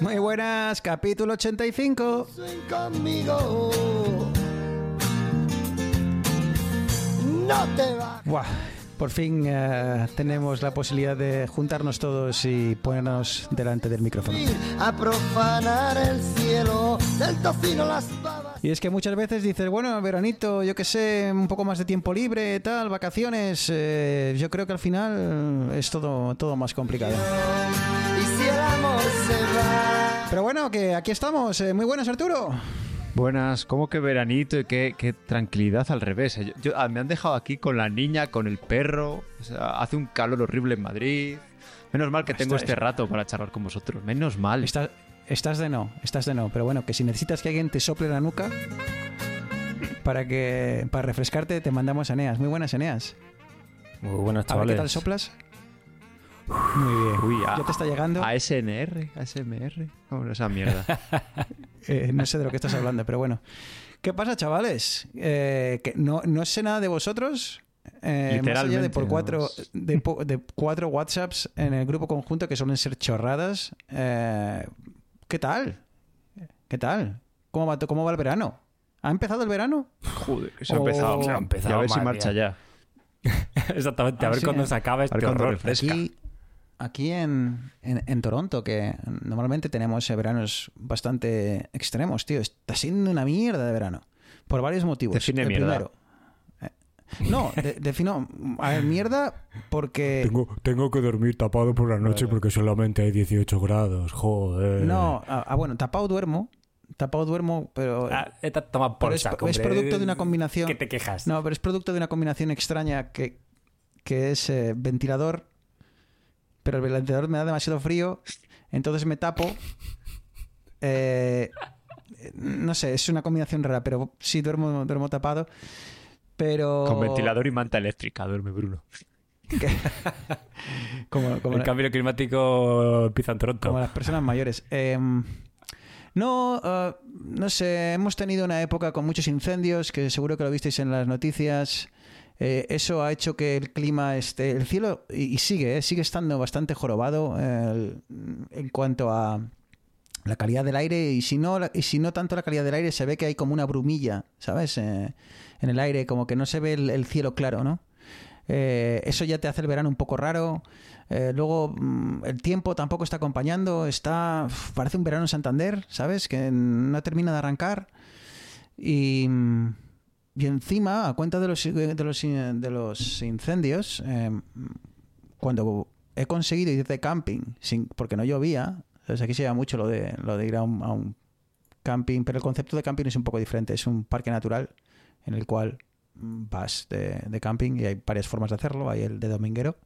Muy buenas, capítulo 85. Ven conmigo. No te bajas. Buah, por fin eh, tenemos la posibilidad de juntarnos todos y ponernos delante del micrófono. A profanar el cielo del tocino las babas. Y es que muchas veces dices, bueno, veranito, yo qué sé, un poco más de tiempo libre, tal, vacaciones. eh, yo creo que al final es todo, todo más complicado. Y si va. Pero bueno, que aquí estamos. eh, muy buenas, Arturo. Buenas, ¿cómo que veranito y qué, qué tranquilidad al revés? eh. Yo- yo- ah, me han dejado aquí con la niña, con el perro. o sea, hace un calor horrible en Madrid. Menos mal que tengo este rato para charlar con vosotros. Menos mal. Estás, estás de no, estás de no. Pero bueno, que si necesitas que alguien te sople la nuca para que para refrescarte, te mandamos a Eneas. Muy buenas, Eneas. Muy buenas, A ver qué chavales. tal soplas. Muy bien. Uy, a- ya te está llegando. ASMR, ASMR. ¿Cómo esa mierda? Eh, no sé de lo que estás hablando, pero bueno. ¿Qué pasa, chavales? Eh, que no, no sé nada de vosotros. eh, más allá de por cuatro, de, cuatro WhatsApps en el grupo conjunto que suelen ser chorradas. eh, ¿Qué tal? ¿Qué tal? ¿Cómo va, ¿Cómo va el verano? ¿Ha empezado el verano? Joder, eso ha empezado. Se ha empezado, Y a ver si marcha ya. Exactamente, a Ah, ver sí, cuándo eh. se acaba A este horror. refresca. Aquí, aquí en, en- en Toronto, que normalmente tenemos veranos bastante extremos, tío. Está siendo una mierda de verano. Por varios motivos. Define el mierda. primero. eh, No, de- defino. A ver, mierda porque. Tengo, tengo que dormir tapado por la noche porque solamente hay 18 grados, joder. No, ah, ah, bueno, tapado duermo. Tapado duermo, pero. Ah, esta toma por pero es, saco, es hombre. producto de una combinación. ¿Qué te quejas? No, pero es producto de una combinación extraña que, que es eh, ventilador, pero el ventilador me da demasiado frío, entonces me tapo. Eh, no sé, es una combinación rara, pero sí duermo, duermo tapado. Pero. Con ventilador y manta eléctrica duerme Bruno. Como, como El la- cambio climático empieza en Toronto. como las personas mayores. Eh, no, eh, no sé, hemos tenido una época con muchos incendios, que seguro que lo visteis en las noticias. Eh, eso ha hecho que el clima esté, el cielo, y, sigue, eh, sigue estando bastante jorobado en cuanto a la calidad del aire y si no y si no tanto la calidad del aire se ve que hay como una brumilla, ¿sabes? Eh, en el aire, como que no se ve el, el cielo claro, ¿no? Eh, eso ya te hace el verano un poco raro. Luego mm, el tiempo tampoco está acompañando. Está parece un verano en Santander, ¿sabes? Que no termina de arrancar. Y, mm, y encima, a cuenta de los, de los, de los incendios, eh, cuando he conseguido ir de camping, sin, porque no llovía, ¿sabes? aquí se llama mucho lo de, lo de ir a un, camping, pero el concepto de camping es un poco diferente. Es un parque natural en el cual vas de, de camping y hay varias formas de hacerlo. Hay el de dominguero,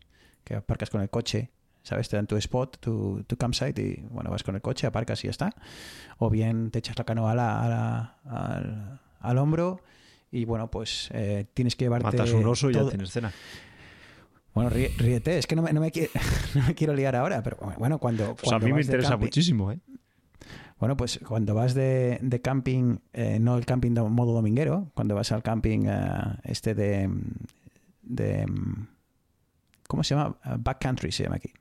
que aparcas con el coche, ¿sabes? Te dan tu spot, tu, tu campsite y bueno, vas con el coche, aparcas y ya está. O bien te echas la canoa a la- a la- al, al hombro y bueno, pues eh, tienes que llevarte... Matas un oso y ya tienes cena. Bueno, ríe- ríete, es que no me, no me qui- no me quiero liar ahora, pero bueno, cuando... Pues a cuando mí me interesa camping- muchísimo, ¿eh? bueno, pues cuando vas de, de camping, eh, no el camping de modo dominguero, cuando vas al camping eh, este de, de... ¿Cómo se llama? Backcountry se llama aquí.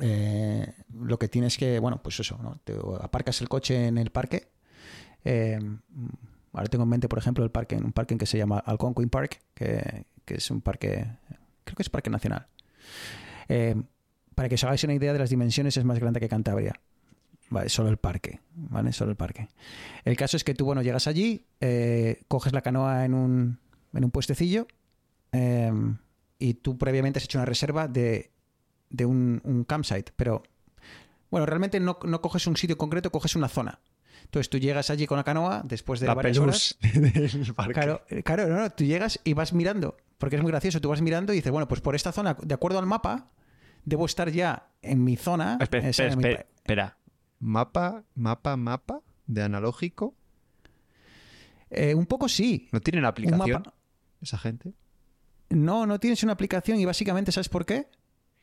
Eh, lo que tienes que, bueno, pues eso, ¿no? Te aparcas el coche en el parque. eh, ahora tengo en mente, por ejemplo, el parque, un parque que se llama Algonquin Park, que, es un parque, creo que es parque nacional. Eh, para que os hagáis una idea de las dimensiones, es más grande que Cantabria. Vale, solo el parque, ¿vale? Solo el parque. El caso es que tú, bueno, llegas allí, eh, coges la canoa en un, en un puestecillo eh, y tú previamente has hecho una reserva de, de un, un campsite, pero bueno, realmente no, no coges un sitio concreto, coges una zona. Entonces tú llegas allí con la canoa después de La varias horas. pelús del parque. Claro, eh, claro, no, no, tú llegas y vas mirando, porque es muy gracioso, tú vas mirando y dices, bueno, pues por esta zona, de acuerdo al mapa, debo estar ya en mi zona. Espera, esa, espera, mi espera, espera. Mapa, mapa, mapa de analógico. Eh, un poco sí. ¿No tienen aplicación mapa- esa gente? No, no tienes una aplicación y básicamente, ¿sabes por qué?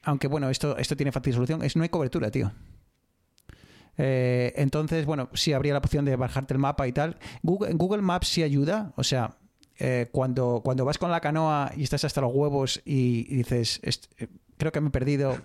Aunque bueno, esto, esto tiene fácil solución, es no hay cobertura, tío. Eh, entonces, bueno, sí habría la opción de bajarte el mapa y tal. Google, Maps sí ayuda, o sea, eh, cuando, cuando vas con la canoa y estás hasta los huevos y, y dices, "Est- eh, creo que me he perdido,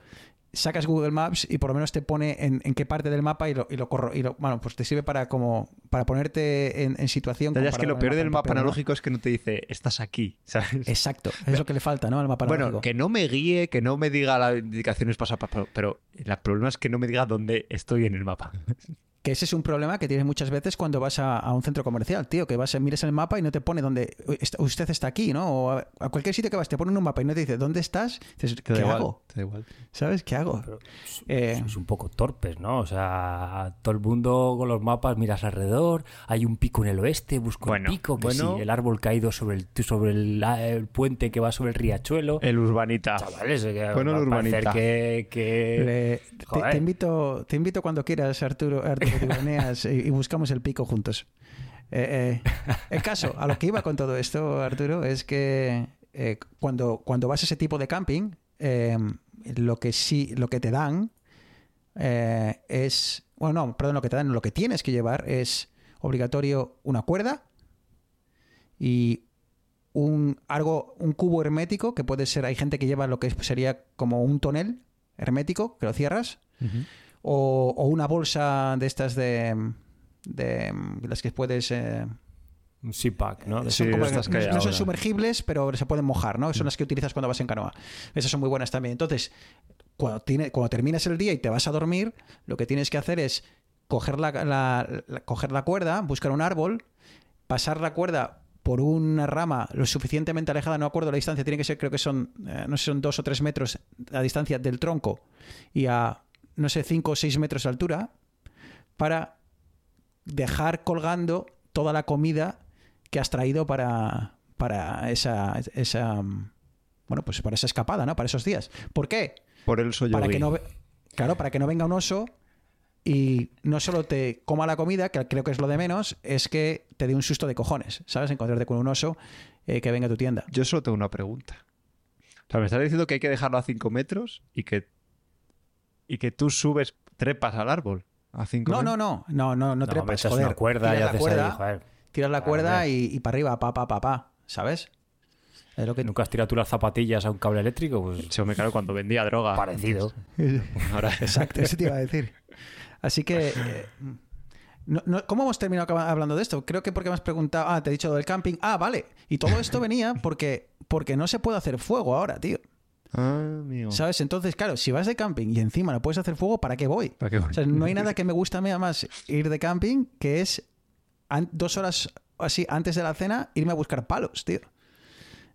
sacas Google Maps y por lo menos te pone en, en qué parte del mapa y lo, y lo corro. Y lo, bueno, pues te sirve para como para ponerte en, en situación. Ya es que lo peor el del mapa pero analógico es que no te dice, estás aquí, ¿sabes? Exacto, es lo que le falta, ¿no? Al mapa Bueno, analógico. que no me guíe, que no me diga las indicaciones paso a paso, pero el problema es que no me diga dónde estoy en el mapa. Que ese es un problema que tienes muchas veces cuando vas a, a un centro comercial, tío, que vas a mires el mapa y no te pone dónde usted está aquí, ¿no? O a, a cualquier sitio que vas te pone un mapa y no te dice dónde estás. Dices, Te ¿qué da igual, hago? te da igual. ¿Sabes? ¿Qué hago? Pero Eh, sois un poco torpes, ¿no? O sea, todo el mundo con los mapas miras alrededor, hay un pico en el oeste, busco Bueno, el pico, que bueno. sí, el árbol caído sobre el sobre el, el puente que va sobre el riachuelo. El urbanita. Chavales, Bueno, el urbanita. que, que- le- te, invito, te invito cuando quieras, Arturo, Arturo Y, buscamos el pico juntos. Eh, eh, el caso, a lo que iba con todo esto, Arturo, es que eh, cuando, cuando vas a ese tipo de camping, lo que sí, lo que te dan es, bueno, no, perdón, lo que te dan, lo que tienes que llevar es obligatorio una cuerda y un algo, un cubo hermético que puede ser, hay gente que lleva lo que sería como un tonel hermético que lo cierras o, o una bolsa de estas de, de las que puedes eh, un ¿no? son Sí, como- no, no son sumergibles, pero se pueden mojar, ¿no? Son las que utilizas cuando vas en canoa. Esas son muy buenas también. Entonces, cuando, tiene, cuando terminas el día y te vas a dormir, lo que tienes que hacer es coger la, la- la- coger la cuerda, buscar un árbol, pasar la cuerda por una rama lo suficientemente alejada, no acuerdo la distancia, tiene que ser, creo que son, eh, no sé, son dos o tres metros a distancia del tronco y a, no sé, cinco o seis metros de altura, para dejar colgando toda la comida que has traído para, para esa, esa bueno pues para esa escapada, ¿no? Para esos días. ¿Por qué? Por el soy Para que no claro, para que no venga un oso y no solo te coma la comida, que creo que es lo de menos, es que te dé un susto de cojones, ¿sabes? Encontrarte con un oso eh, que venga a tu tienda. Yo solo tengo una pregunta. O sea, me estás diciendo que hay que dejarlo a 5 metros y que, y que tú subes, trepas al árbol a 5 No, no, no, no, no, no No, trepas, joder. una cuerda y tiras la haces cuerda, ahí, joder. tiras la cuerda y, y para arriba, pa, pa, pa, pa, ¿sabes? Es lo que ¿Nunca has tirado tú las zapatillas a un cable eléctrico? Pues Se me claro cuando vendía droga. parecido. Ahora, Exacto, eso te iba a decir. Así que. eh, no- no- ¿Cómo hemos terminado hablando de esto? Creo que porque me has preguntado. Ah, te he dicho lo del camping. Ah, vale. Y todo esto venía porque, porque no se puede hacer fuego ahora, tío. Ah, amigo. ¿Sabes? Entonces, claro, si vas de camping y encima no puedes hacer fuego, ¿para qué voy? ¿Para qué voy? O sea, no hay nada que me gusta a mí más ir de camping que es dos horas así antes de la cena irme a buscar palos, tío.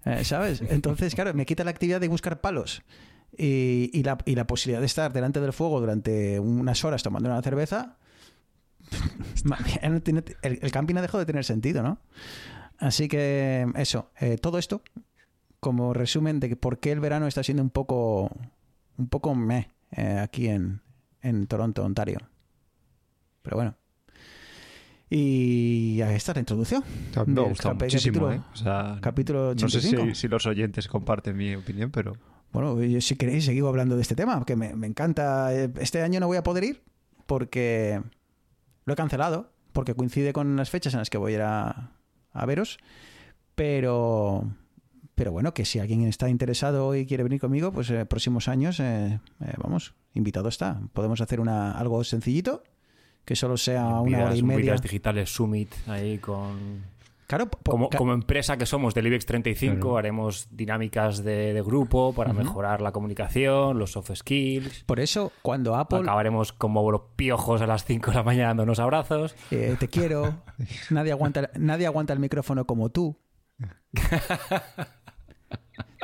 Eh, ¿Sabes? Entonces, claro, me quita la actividad de buscar palos y, y la, y la posibilidad de estar delante del fuego durante unas horas tomando una cerveza. el camping ha dejado de tener sentido, ¿no? Así que eso, eh, todo esto como resumen de por qué el verano está siendo un poco un poco meh eh, aquí en, en Toronto, Ontario. Pero bueno. Y ahí está la introducción. me capi- muchísimo, capítulo- ¿eh? O sea, Capítulo no sé 85. si, si los oyentes comparten mi opinión, pero... Bueno, yo, si queréis, seguimos hablando de este tema, que me, me encanta. Eh, Este año no voy a poder ir porque lo he cancelado, porque coincide con las fechas en las que voy a ir a, a veros. Pero, pero bueno, que si alguien está interesado y quiere venir conmigo, pues eh, próximos años, eh, eh, vamos, invitado está. Podemos hacer una, algo sencillito, que solo sea una hora y un media. Vidas digitales summit ahí con... Claro, Como, ca- como empresa que somos del IBEX 35, Claro. haremos dinámicas de, de grupo para mejorar la comunicación, los soft skills. por eso, cuando Apple Acabaremos como los piojos a las 5 de la mañana dándonos abrazos. Eh, te quiero. Nadie aguanta, nadie aguanta el micrófono como tú.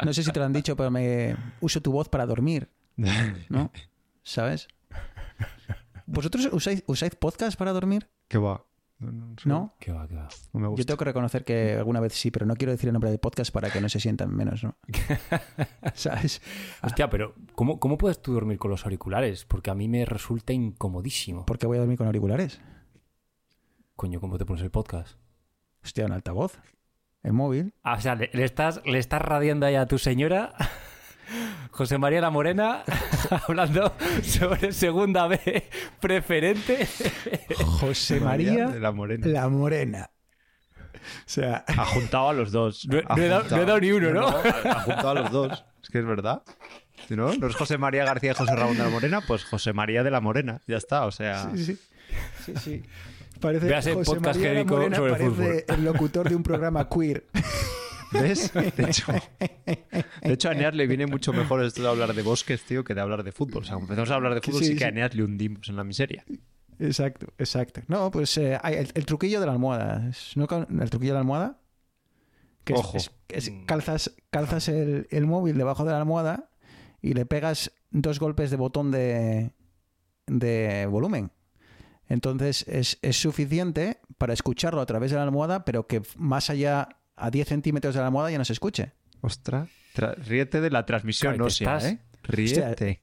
No sé si te lo han dicho, pero me uso tu voz para dormir, ¿no? ¿Sabes? ¿Vosotros usáis, usáis podcast para dormir? ¿Qué va? No, no, va, qué va. no me gusta. Yo tengo que reconocer que alguna vez sí, pero no quiero decir el nombre del podcast para que no se sientan menos, ¿no? ¿Sabes? Hostia, pero ¿cómo, ¿cómo puedes tú dormir con los auriculares? Porque a mí me resulta incomodísimo. ¿Por qué voy a dormir con auriculares? Coño, ¿cómo te pones el podcast? Hostia, un altavoz. El móvil. Ah, o sea, le, le estás, le estás radiando ahí a tu señora, José María La Morena, hablando sobre segunda B preferente. José María de la Morena. La Morena. O sea, Ha juntado a los dos. No, no he dado, juntado- no he dado ni uno, ¿no? ha, ha juntado a los dos. Es que es verdad. Si ¿No? ¿No es José María García y José Ramón de la Morena? Pues José María de la Morena. Ya está, o sea... sí, sí. Sí, sí. Parece Véase José podcast María La genérico Morena sobre parece el locutor de un programa queer. ¿Ves? De hecho, de hecho, a Eneas le viene mucho mejor esto de hablar de bosques, tío, que de hablar de fútbol. O sea, empezamos a hablar de fútbol, Sí, sí, que a. Eneas le hundimos en la miseria. Exacto, exacto. No, pues eh, el, el truquillo de la almohada. Es- ¿no? con- El truquillo de la almohada. Que es- Ojo. es- es- calzas calzas el, el móvil debajo de la almohada y le pegas dos golpes de botón de, de volumen. Entonces es, es suficiente para escucharlo a través de la almohada, pero que más allá, a 10 centímetros de la almohada, ya no se escuche. Ostras, tra- ríete de la transmisión ósea, estás- ¿eh? Ríete.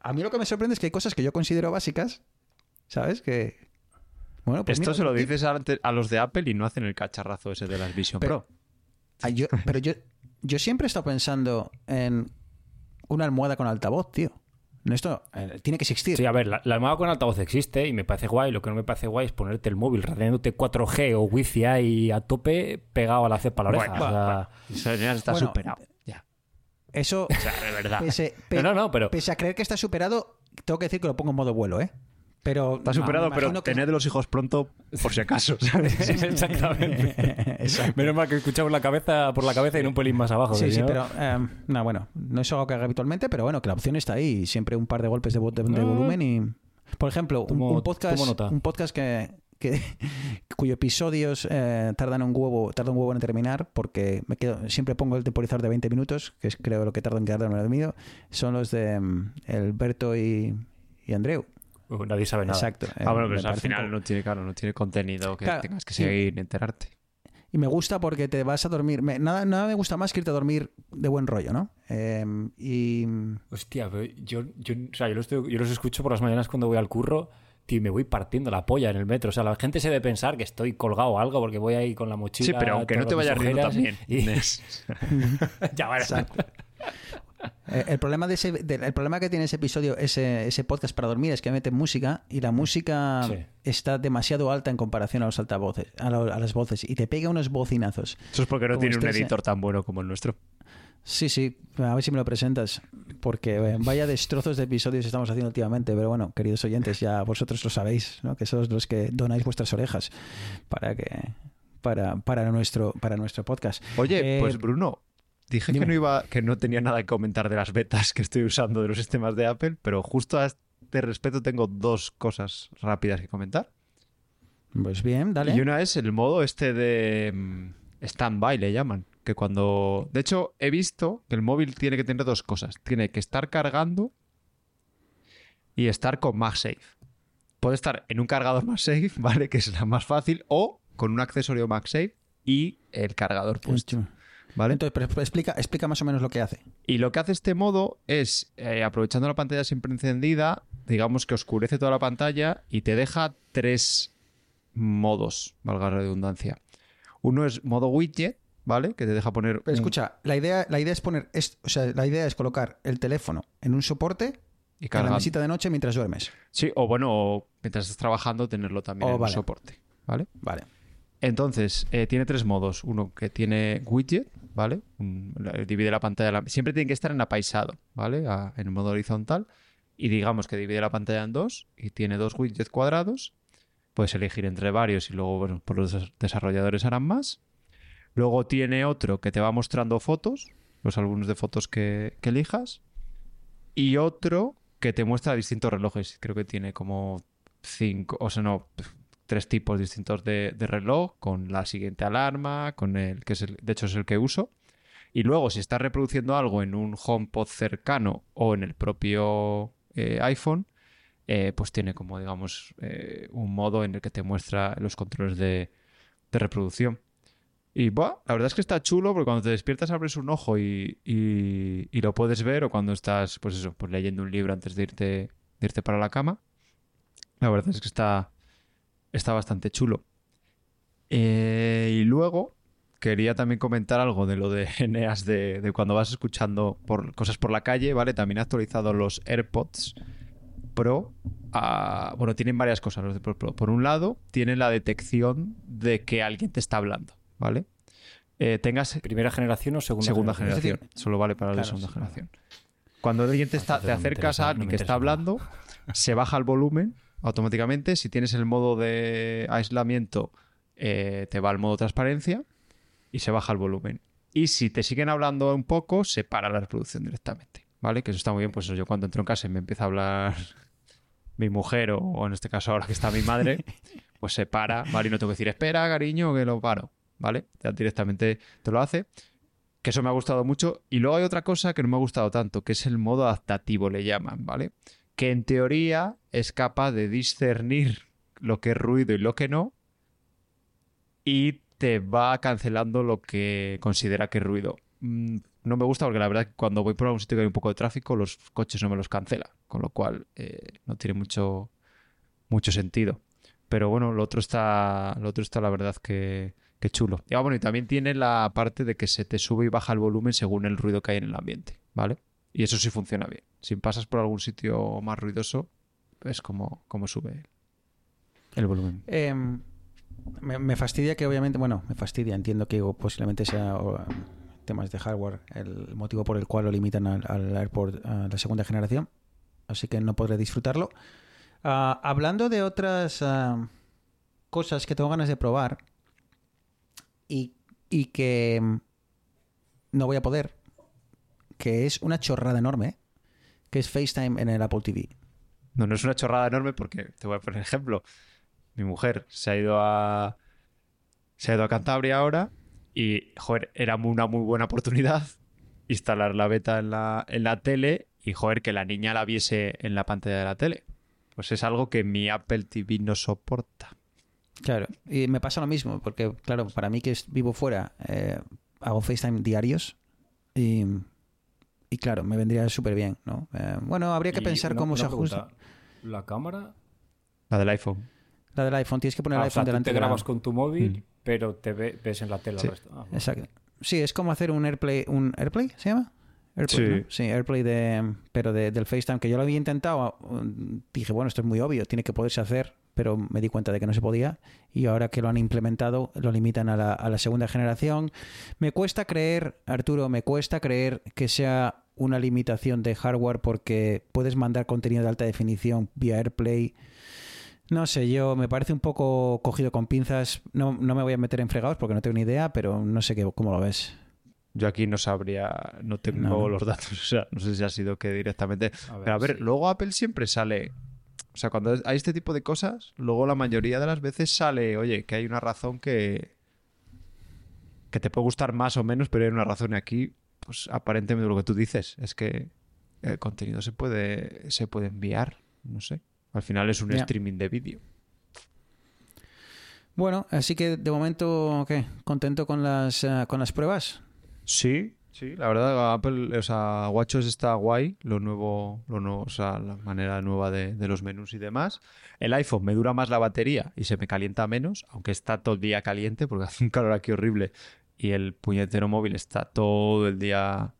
A mí lo que me sorprende es que hay cosas que yo considero básicas, ¿sabes? Que. Bueno, pues Esto mira, se lo dices a los de Apple y no hacen el cacharrazo ese de las Vision Pero- Pro. Yo- pero yo, yo siempre he estado pensando en una almohada con altavoz, tío. Esto eh, tiene que existir. Sí, a ver, la, la almohada con altavoz existe y me parece guay. Lo que no me parece guay es ponerte el móvil radiándote 4G o Wi-Fi ahí a tope pegado a la cepa a la oreja. Bueno, o sea, Eso ya está Bueno, superado. Ya. Eso, O sea, de verdad. pese, pe- no, no, no, pero pese a creer que está superado, tengo que decir que lo pongo en modo vuelo, ¿eh? Pero. Está superado, pero que- tened los hijos pronto por si acaso, ¿sabes? exactamente. Exacto. Menos mal que escuchamos la cabeza por la cabeza y no un pelín más abajo. Sí, sí, no- pero eh, no, bueno, no es algo que haga habitualmente, pero bueno, que la opción está ahí. Siempre un par de golpes de, de- de No. volumen y. Por ejemplo, un, Tomo- un podcast, un podcast que, que- cuyo episodios eh, tardan un huevo, tarda un huevo en terminar, porque me quedo, siempre pongo el temporizador de 20 minutos, que es creo lo que tarda en quedarme dormido, son los de mm, el Berto y, y Andreu. Uh, nadie sabe nada. Exacto. Ah, Eh, bueno, pero al final no tiene, claro, no tiene contenido que Claro, tengas que seguir y enterarte. Y me gusta porque te vas a dormir. me- nada, nada me gusta más que irte a dormir de buen rollo, ¿no? Eh, y. Hostia, pero yo, yo, o sea, yo, los, tengo- yo los escucho por las mañanas cuando voy al curro tío, y me voy partiendo la polla en el metro. O sea, la gente se debe pensar que estoy colgado o algo porque voy ahí con la mochila. Sí, pero aunque no te vayas riendo también. y- ya, bueno. Eh, el, problema de ese, de- el problema que tiene ese episodio, ese, ese podcast para dormir, es que mete música y la música Sí. está demasiado alta en comparación a los altavoces, a, las voces, y te pega unos bocinazos. Eso es porque no tiene un estés, eh. editor tan bueno como el nuestro. Sí, sí, a ver si me lo presentas, porque eh, vaya destrozos de episodios estamos haciendo últimamente, pero bueno, queridos oyentes, ya vosotros lo sabéis, ¿no? que sois los que donáis vuestras orejas para que para, para nuestro para nuestro podcast. Oye, Eh, pues Bruno, dije dime. que no iba, que no tenía nada que comentar de las betas que estoy usando de los sistemas de Apple, pero justo a este respecto tengo dos cosas rápidas que comentar. Pues bien, dale. Y una es el modo este de mm, stand-by, le llaman. Que cuando. De hecho, he visto que el móvil tiene que tener dos cosas. Tiene que estar cargando y estar con MagSafe. Puede estar en un cargador MagSafe, ¿vale? Que es la más fácil, o con un accesorio MagSafe y el cargador puesto, ¿vale? Entonces, pero explica, explica más o menos lo que hace. Y lo que hace este modo es, eh, aprovechando la pantalla siempre encendida, digamos que oscurece toda la pantalla y te deja tres modos, valga la redundancia. Uno es modo widget, ¿vale? Que te deja poner... Pero un- escucha, la idea, la idea es poner, es- o sea, la idea es colocar el teléfono en un soporte y en la mesita de noche mientras duermes. Sí, o bueno, o mientras estás trabajando, tenerlo también Oh, en vale. un soporte, ¿vale? Vale. Entonces, eh, tiene tres modos. Uno que tiene widget, ¿vale? La- divide la pantalla. la- siempre tiene que estar en apaisado, ¿vale? En modo horizontal. Y digamos que divide la pantalla en dos y tiene dos widgets cuadrados. Puedes elegir entre varios y luego, bueno, por los des- desarrolladores harán más. Luego tiene otro que te va mostrando fotos, los álbumes de fotos que, que elijas. Y otro que te muestra distintos relojes. Creo que tiene como cinco, o sea, no, tres tipos distintos de, reloj, con la siguiente alarma, con el que es el, de hecho es el que uso. Y luego, si estás reproduciendo algo en un HomePod cercano o en el propio eh, iPhone, eh, pues tiene como, digamos, eh, un modo en el que te muestra los controles de, reproducción. Y buah, la verdad es que está chulo porque cuando te despiertas abres un ojo y lo puedes ver o cuando estás, pues eso, pues leyendo un libro antes de irte, de irte para la cama. La verdad es que está, está bastante chulo. Eh, y luego quería también comentar algo de lo de Eneas de, de cuando vas escuchando por, cosas por la calle, ¿vale? También ha actualizado los AirPods Pro. a- bueno, tienen varias cosas los de Pro Pro. Por un lado, tienen la detección de que alguien te está hablando, ¿vale? Eh, tengas ¿Primera generación o segunda, segunda generación? generación. Solo vale para la segunda sí. generación. Cuando alguien te, está, te acercas a alguien no que está hablando, se baja el volumen automáticamente. Si tienes el modo de aislamiento, eh, te va al modo transparencia y se baja el volumen. Y si te siguen hablando un poco, se para la reproducción directamente. ¿Vale? Que eso está muy bien. Pues eso, yo cuando entro en casa y me empieza a hablar mi mujer, o, o en este caso ahora que está mi madre, pues se para, ¿vale? Y no tengo que decir, espera, cariño, que lo paro. ¿Vale? Ya directamente te lo hace. Que eso me ha gustado mucho. Y luego hay otra cosa que no me ha gustado tanto, que es el modo adaptativo, le llaman, ¿vale? Que en teoría es capaz de discernir lo que es ruido y lo que no. Y te va cancelando lo que considera que es ruido. Mm, No me gusta porque la verdad que cuando voy por algún sitio que hay un poco de tráfico, los coches no me los cancela. Con lo cual eh, no tiene mucho, mucho sentido. Pero bueno, lo otro está, lo otro está la verdad que, que chulo. Y, ah, bueno, y también tiene la parte de que se te sube y baja el volumen según el ruido que hay en el ambiente, ¿vale? Y eso sí funciona bien. Si pasas por algún sitio más ruidoso, es como, como sube el volumen. Em, me, me fastidia que obviamente, bueno, me fastidia, entiendo que posiblemente sea em, temas de hardware el motivo por el cual lo limitan al, al AirPort a la segunda generación, así que no podré disfrutarlo. Ah, hablando de otras ah, cosas que tengo ganas de probar y, y que em, no voy a poder, que es una chorrada enorme, que es FaceTime en el Apple TV. No, no es una chorrada enorme porque, te voy a poner ejemplo, mi mujer se ha ido a se ha ido a Cantabria ahora y, joder, era una muy buena oportunidad instalar la beta en la, en la tele y, joder, que la niña la viese en la pantalla de la tele. Pues es algo que mi Apple TV no soporta. Claro, y me pasa lo mismo, porque claro, para mí que vivo fuera, eh, hago FaceTime diarios y, y claro, me vendría súper bien, ¿no? Eh, bueno, habría que Y pensar una- cómo se ajusta. ¿La cámara? La del iPhone. La del iPhone, tienes que poner el Ah, o sea, iPhone tú delante te de la- grabas con tu móvil, Mm. pero te ve- ves en la tele Sí. el resto. Ah, Exacto. Sí, es como hacer un AirPlay, un AirPlay, ¿se llama? AirPlay, Sí. ¿no? Sí, AirPlay de, pero de- del FaceTime, que yo lo había intentado, um, dije, bueno, esto es muy obvio, tiene que poderse hacer, pero me di cuenta de que no se podía y ahora que lo han implementado lo limitan a la, a la segunda generación. Me cuesta creer, Arturo, me cuesta creer que sea una limitación de hardware porque puedes mandar contenido de alta definición vía AirPlay. No sé, yo me parece un poco cogido con pinzas. No, no me voy a meter en fregados porque no tengo ni idea, pero no sé qué, cómo lo ves. Yo aquí no sabría, no tengo No. los datos, o sea, no sé si ha sido que directamente. A ver, Pero a ver, sí. luego Apple siempre sale. O sea, cuando hay este tipo de cosas, luego la mayoría de las veces sale, oye, que hay una razón que. que te puede gustar más o menos, pero hay una razón aquí, pues aparentemente lo que tú dices es que el contenido se puede, se puede enviar, no sé. Al final es un streaming de vídeo. Bueno, así que de momento, ¿qué? ¿Contento con las, eh, con las pruebas? Sí, sí, la verdad, Apple, o sea, WatchOS está guay, lo nuevo, lo nuevo, o sea, la manera nueva de, de los menús y demás. El iPhone me dura más la batería y se me calienta menos, aunque está todo el día caliente porque hace un calor aquí horrible y el puñetero móvil está todo el día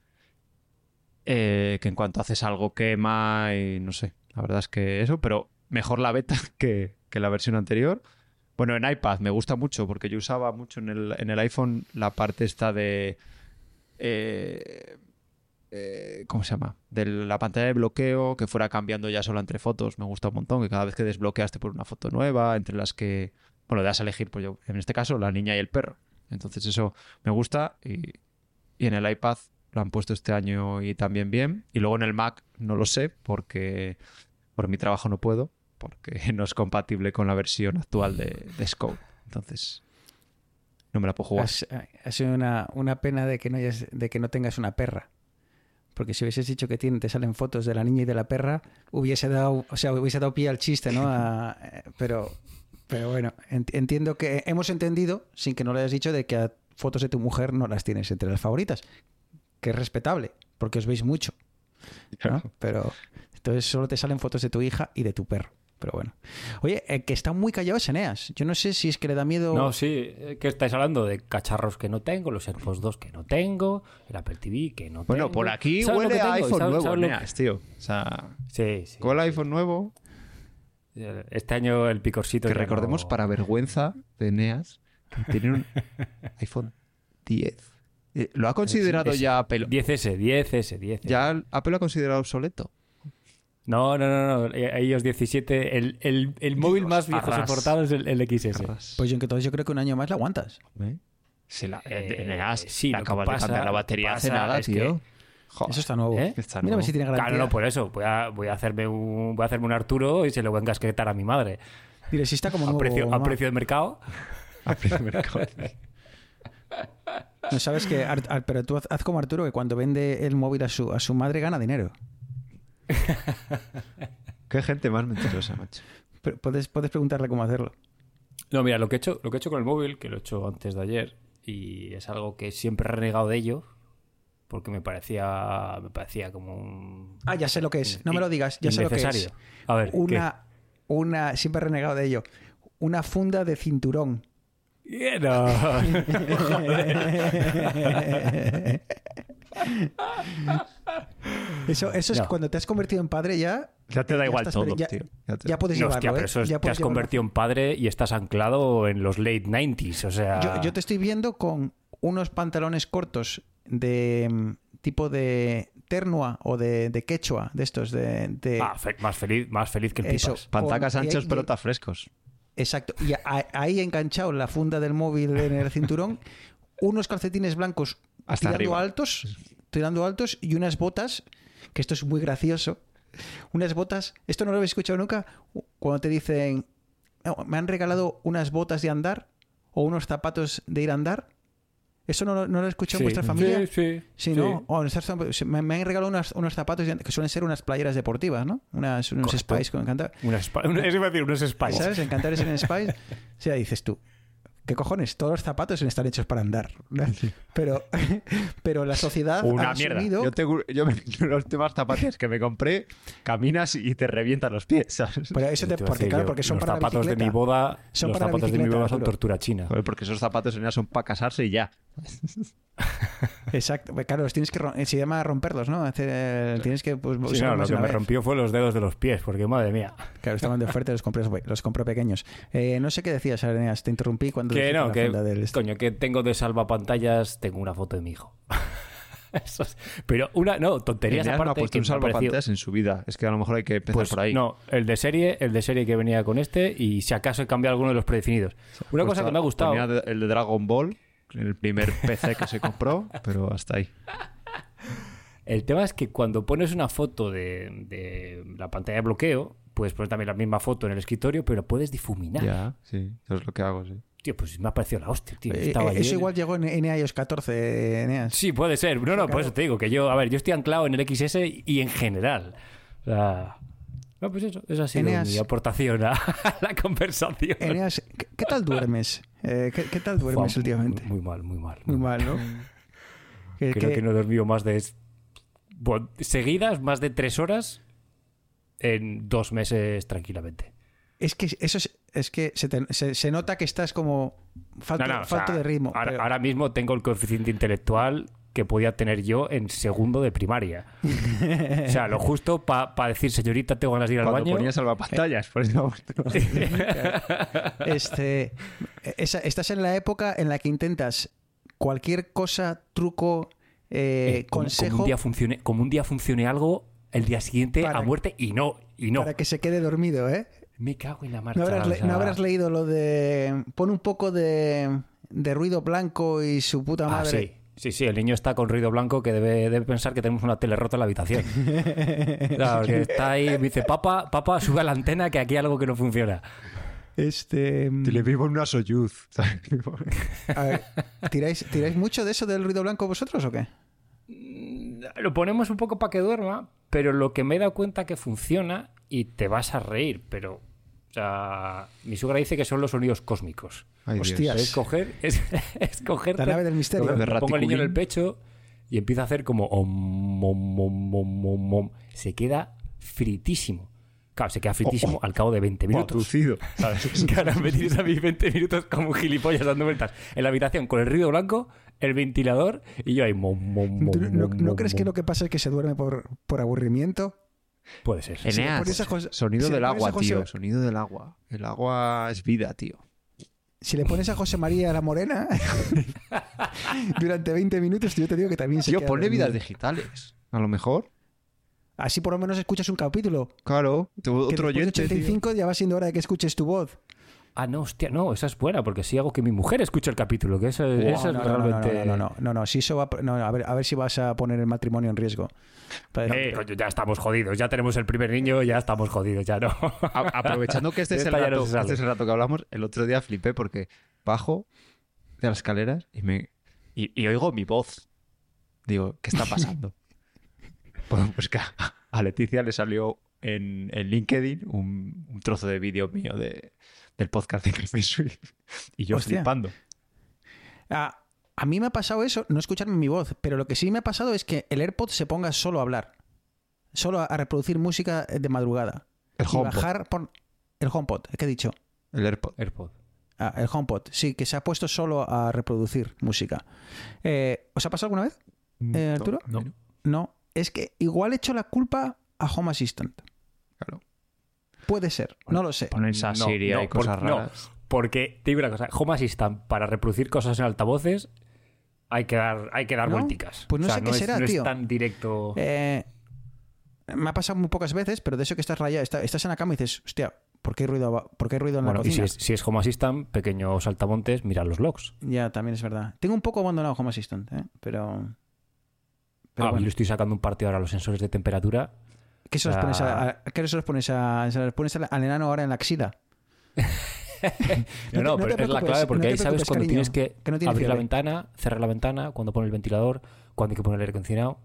eh, que en cuanto haces algo quema y no sé, la verdad es que eso, pero mejor la beta que, que la versión anterior. Bueno, en iPad me gusta mucho porque yo usaba mucho en el, en el iPhone la parte esta de... eh, eh, ¿Cómo se llama? De la pantalla de bloqueo que fuera cambiando ya solo entre fotos. Me gusta un montón que cada vez que desbloqueaste por una foto nueva, entre las que... Bueno, das a elegir, pues yo, en este caso, la niña y el perro. Entonces eso me gusta y, y en el iPad lo han puesto este año y también bien. Y luego en el Mac no lo sé porque por mi trabajo no puedo, porque no es compatible con la versión actual de, de Scope. Entonces no me la puedo jugar. Ha, sido una, una pena de que, no hayas- de que no tengas una perra. Porque si hubieses dicho que tiene, te salen fotos de la niña y de la perra, hubiese dado, o sea, hubiese dado pie al chiste, ¿no? A- eh, pero, pero bueno, ent- entiendo que hemos entendido, sin que no lo hayas dicho, de que a fotos de tu mujer no las tienes entre las favoritas. Que es respetable, porque os veis mucho. ¿no? Pero entonces solo te salen fotos de tu hija y de tu perro. Pero bueno. Oye, el que está muy callado es Eneas. Yo no sé si es que le da miedo. No, sí, eh, que estáis hablando de cacharros que no tengo, los AirPods 2 que no tengo, el Apple TV que no Bueno, tengo. por aquí ¿Sabes lo huele a iPhone ¿Sabes- nuevo, sabes lo que- Neas, tío. O sea, Sí, sí. con el iPhone nuevo, Este año el picorcito. que recordemos no- para vergüenza de Neas, que tiene un iPhone 10. Eh, ¿Lo ha considerado ya Apple? 10S, 10S, 10S. ¿Ya Apple lo ha considerado obsoleto? No, no, no, no. eh, iOS 17. El, el, el móvil más viejo arras. soportado es el, el XS. Pues yo, entonces yo creo que un año más la aguantas. ¿Eh? Se la, Eh, eh, Neas, sí, que acabas pasa- de cambiar la batería hace nada, tío. Eso está nuevo. ¿Eh? está Mira a ver nuevo. si tiene garantía. Claro, no, por eso. Voy a, voy a hacerme un voy a hacerme un Arturo y se lo voy a encasquetar a mi madre. Dile, si está como A nuevo. precio, a precio de mercado. A precio de mercado. No sabes que. Ar- Ar- pero tú haz, haz como Arturo, que cuando vende el móvil a su, a su madre gana dinero. Qué gente más mentirosa, macho. Pero puedes, puedes preguntarle cómo hacerlo. No, mira, lo que he hecho, lo que he hecho con el móvil, que lo he hecho antes de ayer, y es algo que siempre he renegado de ello, porque me parecía, me parecía como un Ah, ya sé lo que es. No me lo digas, ya sé lo que es. A ver, ¿qué? Una, una, siempre he renegado de ello. Una funda de cinturón. Yeah, no. Eso, eso es No. cuando te has convertido en padre ya. Ya te da ya igual estás- todo, ya, tío. Ya te- ya puedes No, llevarlo. hostia, pero ¿eh? eso es- Ya te has llevarlo. convertido en padre y estás anclado en los late 90s, o sea... Yo, yo te estoy viendo con unos pantalones cortos de mm, tipo de ternua o de, de quechua, de estos, de... de- Ah, fe- más, feliz, más feliz que el Eso. pipas. Pantacas anchos, pelotas frescos. Exacto. Y a- ahí enganchado la funda del móvil en el cinturón, unos calcetines blancos Hasta tirando arriba. altos, tirando altos y unas botas, que esto es muy gracioso. Unas botas, esto no lo habéis escuchado nunca, cuando te dicen, "No, me han regalado unas botas de andar o unos zapatos de ir a andar. ¿Eso no, lo- no lo he escuchado en vuestra familia? Sí, sí. Sí, ¿no? O en estas- me, me han regalado unas- unos zapatos que suelen ser unas playeras deportivas, ¿no? Unas, unos Correcto. Spice con encantar. Unas spa- una- a decir, unos Spice. ¿Sabes? En Cantares en Spice. O sea, dices tú, ¿qué cojones? Todos los zapatos están hechos para andar. Pero, pero la sociedad Una ha mierda. asumido... Yo, tengo, yo me, los últimas zapatillas que me compré, caminas y te revientan los pies, ¿sabes? Pero eso te, porque, claro, porque son los para la zapatos de mi boda, Son los para zapatos de mi boda son tortura china. Porque esos zapatos en realidad son para casarse y ya. Exacto. Pues Claro, los tienes que... Se llama romperlos, ¿no? Hacer, eh, tienes que... Pues, Sí, no, lo que me vez. rompió fue los dedos de los pies, porque madre mía. Claro, estaban de oferta y los compré, los compré pequeños. Eh, no sé qué decías, Areneas. Te interrumpí cuando Que no, la que del- coño, que tengo de salvapantallas, tengo una foto de mi hijo. Eso es- Pero una, no, tonterías Eneas no ha aparte puesto que un salvapantallas en su vida. Es que a lo mejor hay que empezar Pues por ahí. no, el de serie, el de serie que venía con este y si acaso he cambiado alguno de los predefinidos. Una Pues cosa que me ha gustado. el de Dragon Ball, el primer PC que se compró, pero hasta ahí. El tema es que cuando pones una foto de, de la pantalla de bloqueo, puedes poner también la misma foto en el escritorio, pero puedes difuminar. Ya, sí. Eso es lo que hago, sí. Tío, pues me ha parecido la hostia, tío. Eh, Estaba eh, eso ayer- igual llegó en, en iOS 14, Eneas. Sí, puede ser. No, no, por eso te digo que yo, a ver, yo estoy anclado en el XS y en general. O sea, no, pues eso, esa ha sido Eneas- mi aportación a la conversación. Eneas, ¿qué, qué tal duermes? Eh, ¿qué, qué tal duermes Fua, últimamente? Muy, muy mal, muy mal. Muy mal, ¿no? Creo que- que no he dormido más de. bueno, seguidas, más de tres horas en dos meses tranquilamente. Es que eso es, es que se, te- se- se nota que estás como falto, No, no, o falto sea, de ritmo. Ahora, pero- ahora mismo tengo el coeficiente intelectual que podía tener yo en segundo de primaria. o sea, lo justo para decir, señorita, tengo ganas de ir al Cuando baño. ponía salvapantallas, por eso. este, esa- estás en la época en la que intentas cualquier cosa, truco, eh, Eh, como, consejo como un día funcione, como un día funcione algo, el día siguiente Para- a muerte y no, y no. para que se quede dormido, ¿eh? Me cago en la marcha. No habrás, o le- sea, no habrás leído lo de pon un poco de, de ruido blanco y su puta Ah, madre. sí. Sí, sí, el niño está con ruido blanco que debe, debe pensar que tenemos una tele rota en la habitación. Claro, que está ahí me dice, papá, papá, sube a la antena que aquí hay algo que no funciona. Este, Le vivo en una Soyuz. a ver, ¿tiráis, ¿Tiráis mucho de eso del ruido blanco vosotros o qué? Lo ponemos un poco para que duerma, pero lo que me he dado cuenta que funciona y te vas a reír, pero... O sea, mi suegra dice que son los sonidos cósmicos. Ay, Dios. Hostia. Es coger, es, es coger La nave del misterio. coger- De pongo el niño en el pecho y empieza a hacer como om, om, om, om, om. se queda fritísimo. Claro, se queda fritísimo al cabo de 20 minutos. Producido. ¿sabes? Me tienes a mí 20 minutos como un gilipollas dando vueltas en la habitación con el ruido blanco, el ventilador y yo ahí. mom, mom, ¿Tú mom, ¿No, no crees que lo que pasa es que se duerme por, por aburrimiento? Puede ser. Si le Eneas, pones a José- sonido si le del agua, José- tío. Sonido del agua. El agua es vida, tío. Si le pones a José María la Morena durante 20 minutos, yo te digo que también se Tío, queda ponle dormido. vidas digitales. A lo mejor. Así por lo menos escuchas un capítulo. Claro. Otro oyente, tío. 85 ya va siendo hora de que escuches tu voz. Ah, no, hostia, no, esa es buena, porque sí hago que mi mujer escuche el capítulo, que eso, eso es no, realmente. no, no, no, no, no, no, si eso va, no, a ver, a ver si vas a poner el matrimonio en riesgo. Eh, coño, ya estamos jodidos, ya tenemos el primer niño, ya estamos jodidos, ya no. A- aprovechando que este es, el Esta ya no rato, este es el rato que hablamos, el otro día flipé porque bajo de las escaleras y me y, y oigo mi voz. Digo, ¿qué está pasando? pues, pues que a, a Leticia le salió en, en LinkedIn un, un trozo de vídeo mío de, del podcast de Café Swift. Y yo Hostia. flipando. a, a mí me ha pasado eso, no escucharme mi voz, pero lo que sí me ha pasado es que el AirPod se ponga solo a hablar, solo a, a reproducir música de madrugada. El y HomePod. bajar por el HomePod, ¿qué he dicho? El AirPod. AirPod. Ah, el HomePod, sí, que se ha puesto solo a reproducir música. Eh, ¿Os ha pasado alguna vez? Eh, Arturo? No. No, es que igual he hecho la culpa a Home Assistant. Claro. Puede ser, no lo sé. Pones a No, Siri no, y cosas por- no. raras. Porque te digo una cosa, Home Assistant para reproducir cosas en altavoces hay que dar, hay que dar ¿No? vuelticas. Pues no O sea, sé qué es- será, no tío. es tan directo. Eh, me ha pasado muy pocas veces, pero de eso que estás rayado, está- estás en la cama y dices, hostia, ¿por qué hay ruido, por qué hay ruido en Bueno, la y si cocina? es, si es Home Assistant, pequeños saltamontes, mira los logs. Ya, también es verdad. Tengo un poco abandonado Home Assistant, ¿eh? pero... pero Ah, bueno. Yo estoy sacando un partido ahora a los sensores de temperatura. ¿Qué se los pones, a, a- ¿qué se los pones, a, se los pones al enano ahora en la axila? No, No te- pero es la clave porque no ahí sabes cuando cariño, tienes que, que no tiene abrir la ventana, cerrar la ventana, cuando pone el ventilador, cuando hay que poner el aire acondicionado.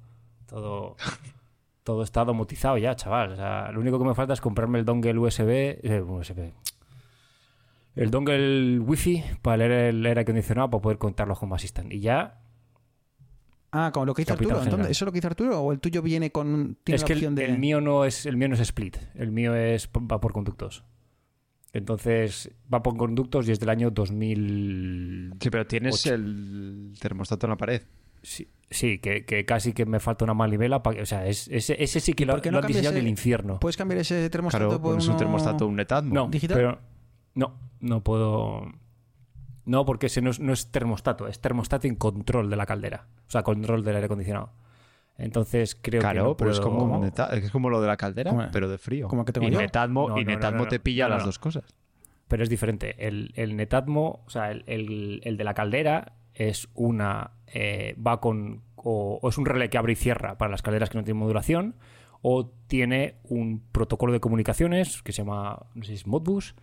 Todo, todo está domotizado ya, chaval. O sea, lo único que me falta es comprarme el dongle USB. eh, USB. El dongle wifi para leer el aire acondicionado para poder contarlo a Home Assistant. Y ya. Ah, como lo que hizo Capitán Arturo. General. Entonces, ¿Eso es lo que hizo Arturo? ¿O el tuyo viene con... Tiene es la que el, opción de... el mío no es el mío no es split. El mío es va por conductos. Entonces va por conductos y es del año 2000. Sí, pero tienes el termostato en la pared. Sí, sí, que, que casi que me falta una manivela. pa- o sea, es- ese, ese sí que lo, no lo han diseñado en el ese- infierno. ¿Puedes cambiar ese termostato Claro, por uno... un termostato, un Netatmo. no, digital? pero no, no puedo. No, porque ese no es, no es termostato, es termostato en control de la caldera. O sea, control del aire acondicionado. Entonces creo que. Claro, no pero es como, un Neta- es como lo de la caldera, ¿Cómo? pero de frío. ¿Cómo que tengo y yo? Netatmo, No, y no, no, Netatmo no, te pilla No, no, las dos cosas. Pero es diferente. El, el Netatmo, o sea, el, el- el de la caldera es una. eh, va con. O, o es un relé que abre y cierra para las calderas que no tienen modulación. O tiene un protocolo de comunicaciones que se llama. No sé si es Modbus.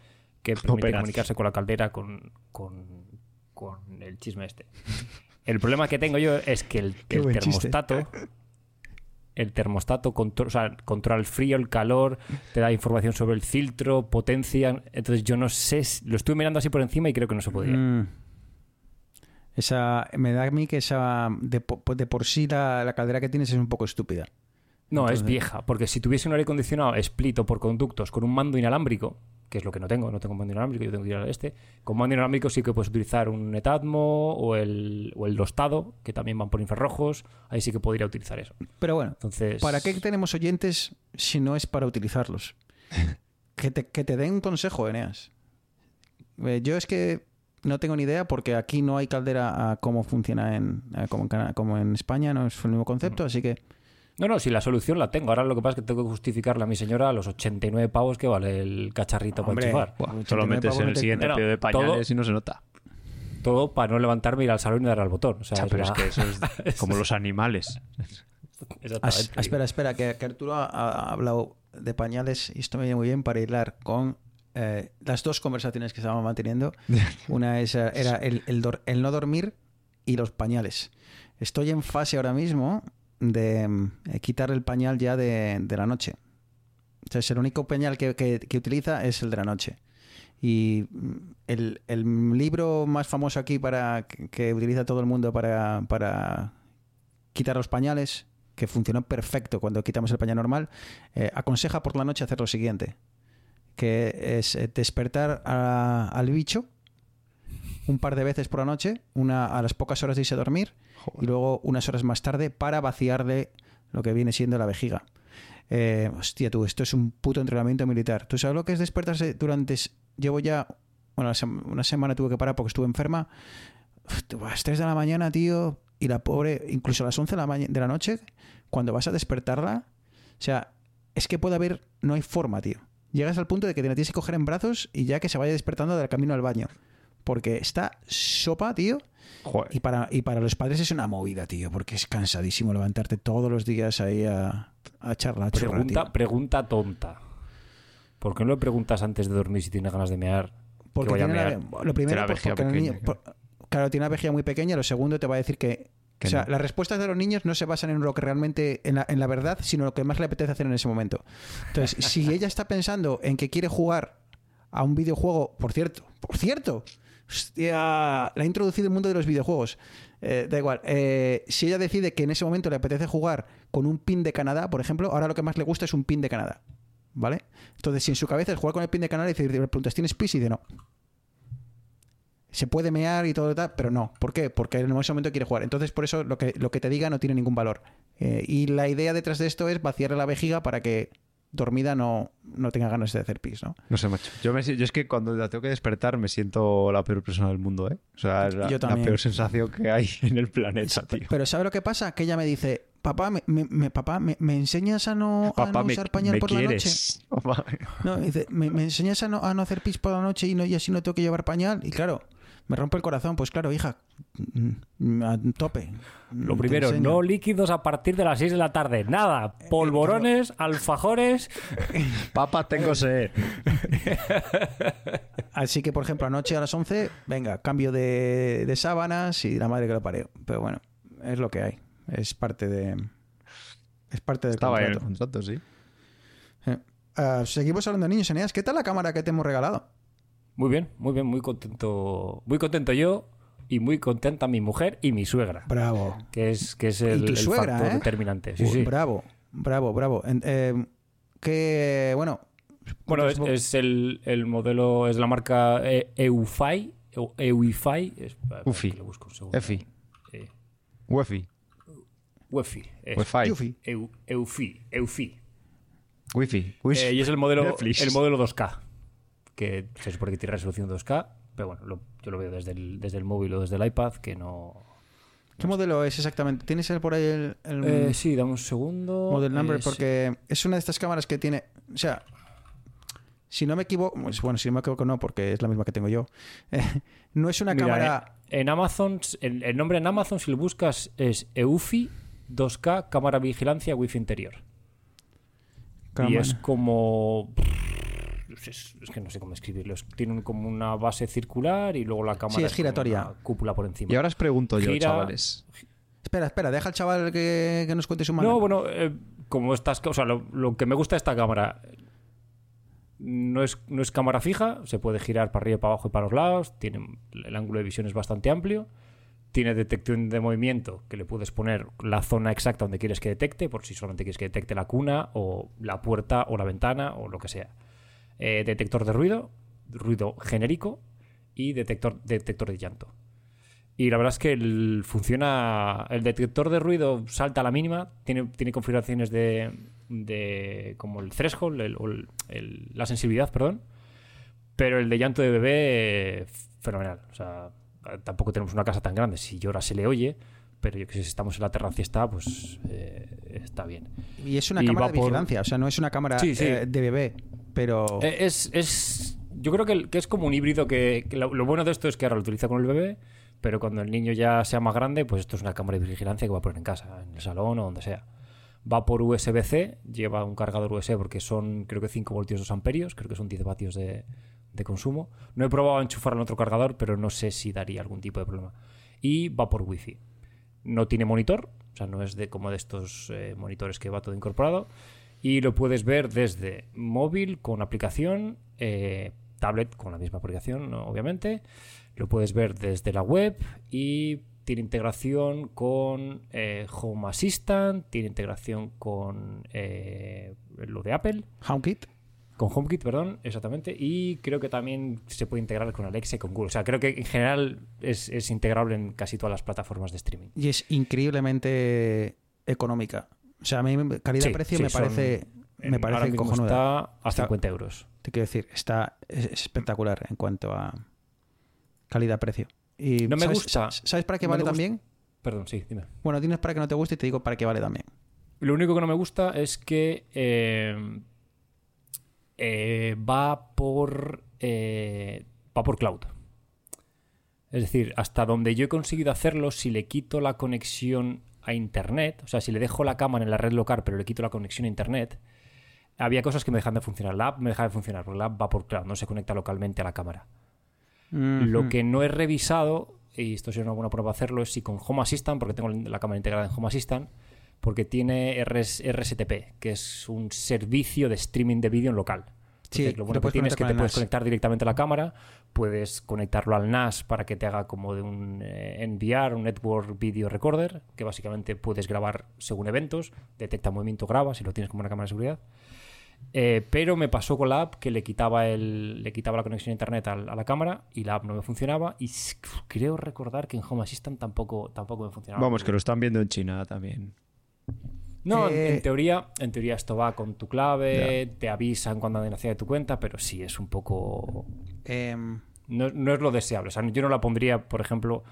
Que permite comunicarse con la caldera con, con, con el chisme este. El problema que tengo yo es que el, chiste. termostato. El termostato contro- o sea, controla el frío, el calor, te da información sobre el filtro, potencia. Entonces yo no sé, lo estuve mirando así por encima y creo que no se podía. Mm. Esa, me da a mí que esa de, de por sí la, la caldera que tienes es un poco estúpida. No, Entonces- es vieja, porque si tuviese un aire acondicionado split o por conductos con un mando inalámbrico, que es lo que no tengo, no tengo mando inalámbrico, yo tengo que ir al este, con mando inalámbrico sí que puedes utilizar un Netatmo o el, o el Dostado, que también van por infrarrojos, ahí sí que podría utilizar eso. Pero bueno, Entonces, ¿para qué tenemos oyentes si no es para utilizarlos? que, te, que te den un consejo, Eneas. Eh, yo es que no tengo ni idea porque aquí no hay caldera a cómo funciona en, a en como en España, no es el mismo concepto, así que No, no, si la solución la tengo. Ahora lo que pasa es que tengo que justificarle a mi señora los 89 pavos que vale el cacharrito Hombre. para enchufar. Buah, 89 solo metes en no el te- siguiente pedido de todo- pañales y no se nota. Todo para no levantarme, ir al salón y dar al botón. O sea, es pero la- es que eso es como los animales. Exactamente. As- espera, espera, que, que Arturo ha, ha hablado de pañales y esto me viene muy bien para hilar con eh, las dos conversaciones que estábamos manteniendo. Una es, eh, era el, el dor- el no dormir y los pañales. Estoy en fase ahora mismo de mm, eh, quitar el pañal ya de, de la noche. Entonces el único pañal que, que- utiliza es el de la noche. Y mm, el, el libro más famoso aquí para que, utiliza todo el mundo para, para quitar los pañales que funcionó perfecto cuando quitamos el pañal normal, eh, aconseja por la noche hacer lo siguiente, que es eh, despertar al bicho un par de veces por la noche, una a las pocas horas de irse a dormir y luego unas horas más tarde para vaciarle lo que viene siendo la vejiga. Eh, hostia, tú, esto es un puto entrenamiento militar. ¿Tú sabes lo que es despertarse durante... Llevo ya... Bueno, una semana tuve que parar porque estuve enferma. Uf, a las 3 de la mañana, tío, y la pobre, incluso a las 11 de la, de la noche, cuando vas a despertarla, o sea, es que puede haber... No hay forma, tío. Llegas al punto de que te la tienes que coger en brazos y ya que se vaya despertando del camino al baño. Porque está sopa, tío. Joder. Y para, y para los padres es una movida, tío, porque es cansadísimo levantarte todos los días ahí a, a charlar. Pregunta, pregunta tonta. ¿Por qué no le preguntas antes de dormir si tienes ganas de mear? Porque a tiene mear? la, lo primero, vejiga porque el niño- pequeña, por- claro, tiene una vejiga muy pequeña. Lo segundo te va a decir que. Que o sea, no. las respuestas de los niños no se basan en lo que realmente, en la, en la verdad, sino lo que más le apetece hacer en ese momento. Entonces, si ella está pensando en que quiere jugar a un videojuego, por cierto, por cierto, hostia, la ha introducido el mundo de los videojuegos. Eh, da igual. eh, si ella decide que en ese momento le apetece jugar con un pin de Canadá, por ejemplo, ahora lo que más le gusta es un pin de Canadá. ¿Vale? Entonces, si en su cabeza es jugar con el pin de Canadá y dice, le preguntas, ¿tienes pis? Y dice, no. Se puede mear y todo tal, pero no. ¿Por qué? Porque en ese momento quiere jugar. Entonces, por eso lo que, lo que te diga no tiene ningún valor. Eh, y la idea detrás de esto es vaciarle la vejiga para que dormida no, no tenga ganas de hacer pis, ¿no? No sé, macho. Yo, me, yo es que cuando la tengo que despertar me siento la peor persona del mundo, ¿eh? O sea, es la, peor sensación que hay en el planeta, tío. Pero ¿sabe lo que pasa? Que ella me dice, papá, me, me- me- papá, ¿me, me enseñas a no, a Papá, no me, usar pañal por la noche? quieres. Papá. No, dice, ¿me, me enseñas a no, a no hacer pis por la noche y, no, y así no tengo que llevar pañal? Y claro, me rompe el corazón. Pues claro, hija, mm, a tope. Lo primero, no líquidos a partir de las 6 de la tarde. Nada. Polvorones, alfajores. Papá, tengo sed. Así que, por ejemplo, anoche a las 11, venga, cambio de, de sábanas y la madre que lo pareo. Pero bueno, es lo que hay. Es parte de... Es parte del Estaba en el contrato. sí. Eh, ah, seguimos hablando de niños, Eneas. ¿Qué tal la cámara que te hemos regalado? Muy bien, muy bien, muy contento. Muy contento yo y muy contenta mi mujer y mi suegra. Bravo. Que es, que es el, el suegra, factor ¿eh? determinante. Sí, Uy, sí. Bravo, bravo, bravo. En- eh, que, bueno... Bueno, es, es el, el modelo, es la marca eh, EUFI. Eu- EUIFI. Es, Ufi. lo busco un segundo. Efi. Eh, Wi-Fi. UEFI. es. Wi-Fi. Yufi. Eu- EUFI. EUFI. Wi-Fi. Wi- Eh, y es el modelo, Netflix. el modelo 2K. Que se supone que tiene resolución 2K. Pero bueno, lo- yo lo veo desde el, desde el móvil o desde el iPad, que no. ¿Qué modelo es exactamente? ¿Tienes por ahí el, el Eh, sí, dame un segundo. model number? Eh, sí. porque es una de estas cámaras que tiene... O sea, si no me equivoco... pues, Bueno, si no me equivoco no, porque es la misma que tengo yo. Eh, no es una Mira, cámara... En, en Amazon, el, el nombre en Amazon, si lo buscas, es EUFI 2K, cámara vigilancia, wifi interior. Y es como. Es, es que no sé cómo escribirlo. Es- Tienen como una base circular y luego la cámara. Sí, es como giratoria. una cúpula por encima. Y ahora os pregunto yo, Gira- chavales. Espera, espera, deja al chaval que, que nos cuente su mano. No, bueno, eh, como estas. O sea, lo, lo que me gusta de esta cámara. No es, no es cámara fija, se puede girar para arriba, para abajo y para los lados. Tiene, el ángulo de visión es bastante amplio. Tiene detección de movimiento, que le puedes poner la zona exacta donde quieres que detecte, por si solamente quieres que detecte la cuna, o la puerta, o la ventana, o lo que sea. Eh, detector de ruido, ruido genérico, y detector, detector de llanto. Y la verdad es que el, funciona. El detector de ruido salta a la mínima. Tiene, tiene configuraciones de. de como el threshold, el- o el- el- la sensibilidad, perdón. Pero el de llanto de bebé, fenomenal. O sea, tampoco tenemos una casa tan grande. Si llora se le oye. Pero yo que sé, si estamos en la terracia está, pues eh, está bien. Y es una y cámara de por- vigilancia, o sea, no es una cámara Sí, sí. eh, de bebé, pero... Eh, Es, es- yo creo que, que es como un híbrido que, lo, bueno de esto es que ahora lo utiliza con el bebé, pero cuando el niño ya sea más grande, pues esto es una cámara de vigilancia que va a poner en casa, en el salón o donde sea. Va por USB-C, lleva un cargador USB porque son creo que 5 voltios 2 amperios, creo que son 10 vatios de, de consumo. No he probado a enchufarlo en otro cargador, pero no sé si daría algún tipo de problema. Y va por Wi-Fi. No tiene monitor, o sea, no es de como de estos eh, monitores que va todo incorporado. Y lo puedes ver desde móvil con aplicación, eh, tablet con la misma aplicación, obviamente. Lo puedes ver desde la web y tiene integración con eh, Home Assistant, tiene integración con eh, lo de Apple, HomeKit. con HomeKit, perdón, exactamente, y creo que también se puede integrar con Alexa y con Google. O sea, creo que en general es, es integrable en casi todas las plataformas de streaming. Y es increíblemente económica. O sea, a mí calidad-precio Sí, me parece, son- me ahora parece mismo cojonuda. está a Está- 50 euros. Te quiero decir, está es- es espectacular en cuanto a calidad-precio. Y No me ¿sabes- gusta. ¿Sabes para qué No vale también? Perdón, sí, dime. Bueno, tienes para que no te guste y te digo para qué vale también. Lo único que no me gusta es que eh, eh, va por eh, va por cloud. Es decir, hasta donde yo he conseguido hacerlo, si le quito la conexión a internet, o sea, si le dejo la cámara en la red local, pero le quito la conexión a internet, había cosas que me dejan de funcionar. La app me deja de funcionar, porque la app va por cloud, no se conecta localmente a la cámara. Lo que no he revisado, y esto sería una buena prueba hacerlo, es si con Home Assistant, porque tengo la cámara integrada en Home Assistant, porque tiene RS RSTP, que es un servicio de streaming de vídeo en local. Sí, lo lo bueno que puedes tiene es que te puedes conectar directamente a la cámara, puedes conectarlo al NAS para que te haga como de un eh, NVR, un Network Video Recorder, que básicamente puedes grabar según eventos, detecta movimiento, graba, si lo tienes como una cámara de seguridad. Eh, pero me pasó con la app que le quitaba, el, le quitaba la conexión a internet al- a, la cámara y la app no me funcionaba. Y creo recordar que en Home Assistant tampoco, tampoco me funcionaba. Vamos, que lo están viendo en China también. No, en- Eh, en teoría, en teoría esto va con tu clave, te avisan cuando han nacido de tu cuenta, pero sí es un poco. Em, No, no es lo deseable. O sea, yo no la pondría, por ejemplo,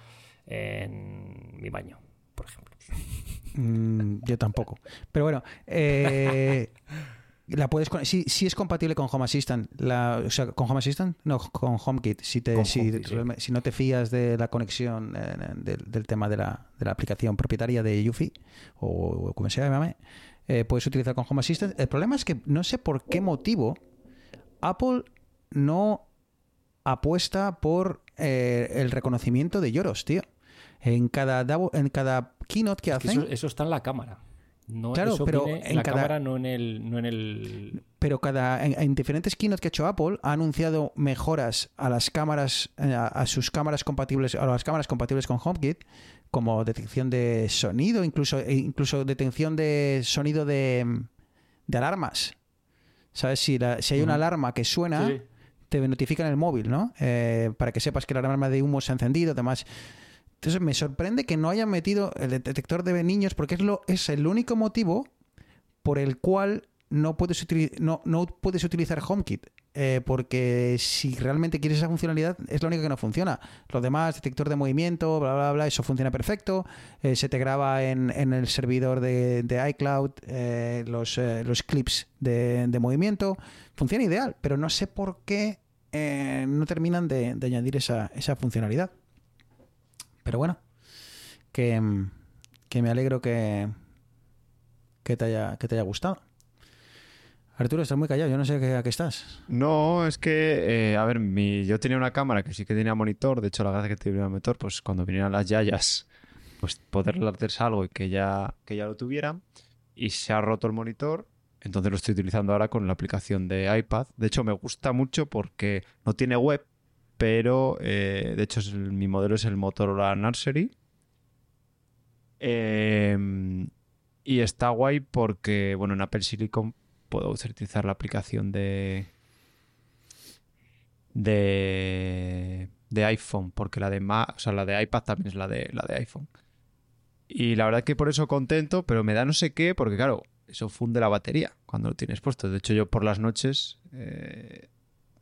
en mi baño, por ejemplo. mm, yo tampoco. Pero bueno, eh, la puedes con- sí, sí es compatible con Home Assistant. La, o sea, con Home Assistant, no, con HomeKit. Si, te, si, HomeKit, sí. realme- si no te fías de la conexión eh, del, del tema de la, de la aplicación propietaria de Yufi o, o como se llame, eh, puedes utilizar con Home Assistant. El problema es que no sé por qué motivo Apple no apuesta por eh, el reconocimiento de lloros, tío. En cada, en cada keynote que Es que hacen, eso, eso está en la cámara. No, Claro, eso pero en la cada- cámara, no en el. No en el... pero cada en, en diferentes keynote que ha hecho Apple ha anunciado mejoras a las cámaras eh, a, a sus cámaras compatibles a las cámaras compatibles con HomeKit como detección de sonido incluso e incluso detección de sonido de, de alarmas sabes si, la- si hay una alarma que suena sí. te notifica en el móvil, ¿no? Eh, para que sepas que la alarma de humo se ha encendido, además. Entonces me sorprende que no hayan metido el detector de niños porque es lo es el único motivo por el cual no puedes no, no puedes utilizar HomeKit. Eh, porque si realmente quieres esa funcionalidad es lo único que no funciona. Lo demás, detector de movimiento, bla, bla, bla, eso funciona perfecto. Eh, se te graba en, en el servidor de, de iCloud eh, los, eh, los clips de, de movimiento. Funciona ideal, pero no sé por qué no terminan de, de añadir esa, esa funcionalidad. Pero bueno, que, que me alegro que, que, te haya, que te haya gustado. Arturo, estás muy callado, yo no sé a qué estás. No, es que, eh, a ver, mi, yo tenía una cámara que sí que tenía monitor. De hecho, la gracia que tenía monitor, pues cuando vinieran las yayas, pues poderle hacerse algo y que ya, que ya lo tuvieran. Y se ha roto el monitor. Entonces lo estoy utilizando ahora con la aplicación de iPad. De hecho, me gusta mucho porque no tiene web, pero eh, de hecho es mi modelo es el Motorola Nursery. Em, y está guay porque, bueno, en Apple Silicon puedo utilizar la aplicación de de de iPhone, porque la de Ma- o sea, la de iPad también es la de la de iPhone. Y la verdad que por eso contento, pero me da no sé qué, porque claro, eso funde la batería cuando lo tienes puesto. De hecho, yo por las noches eh,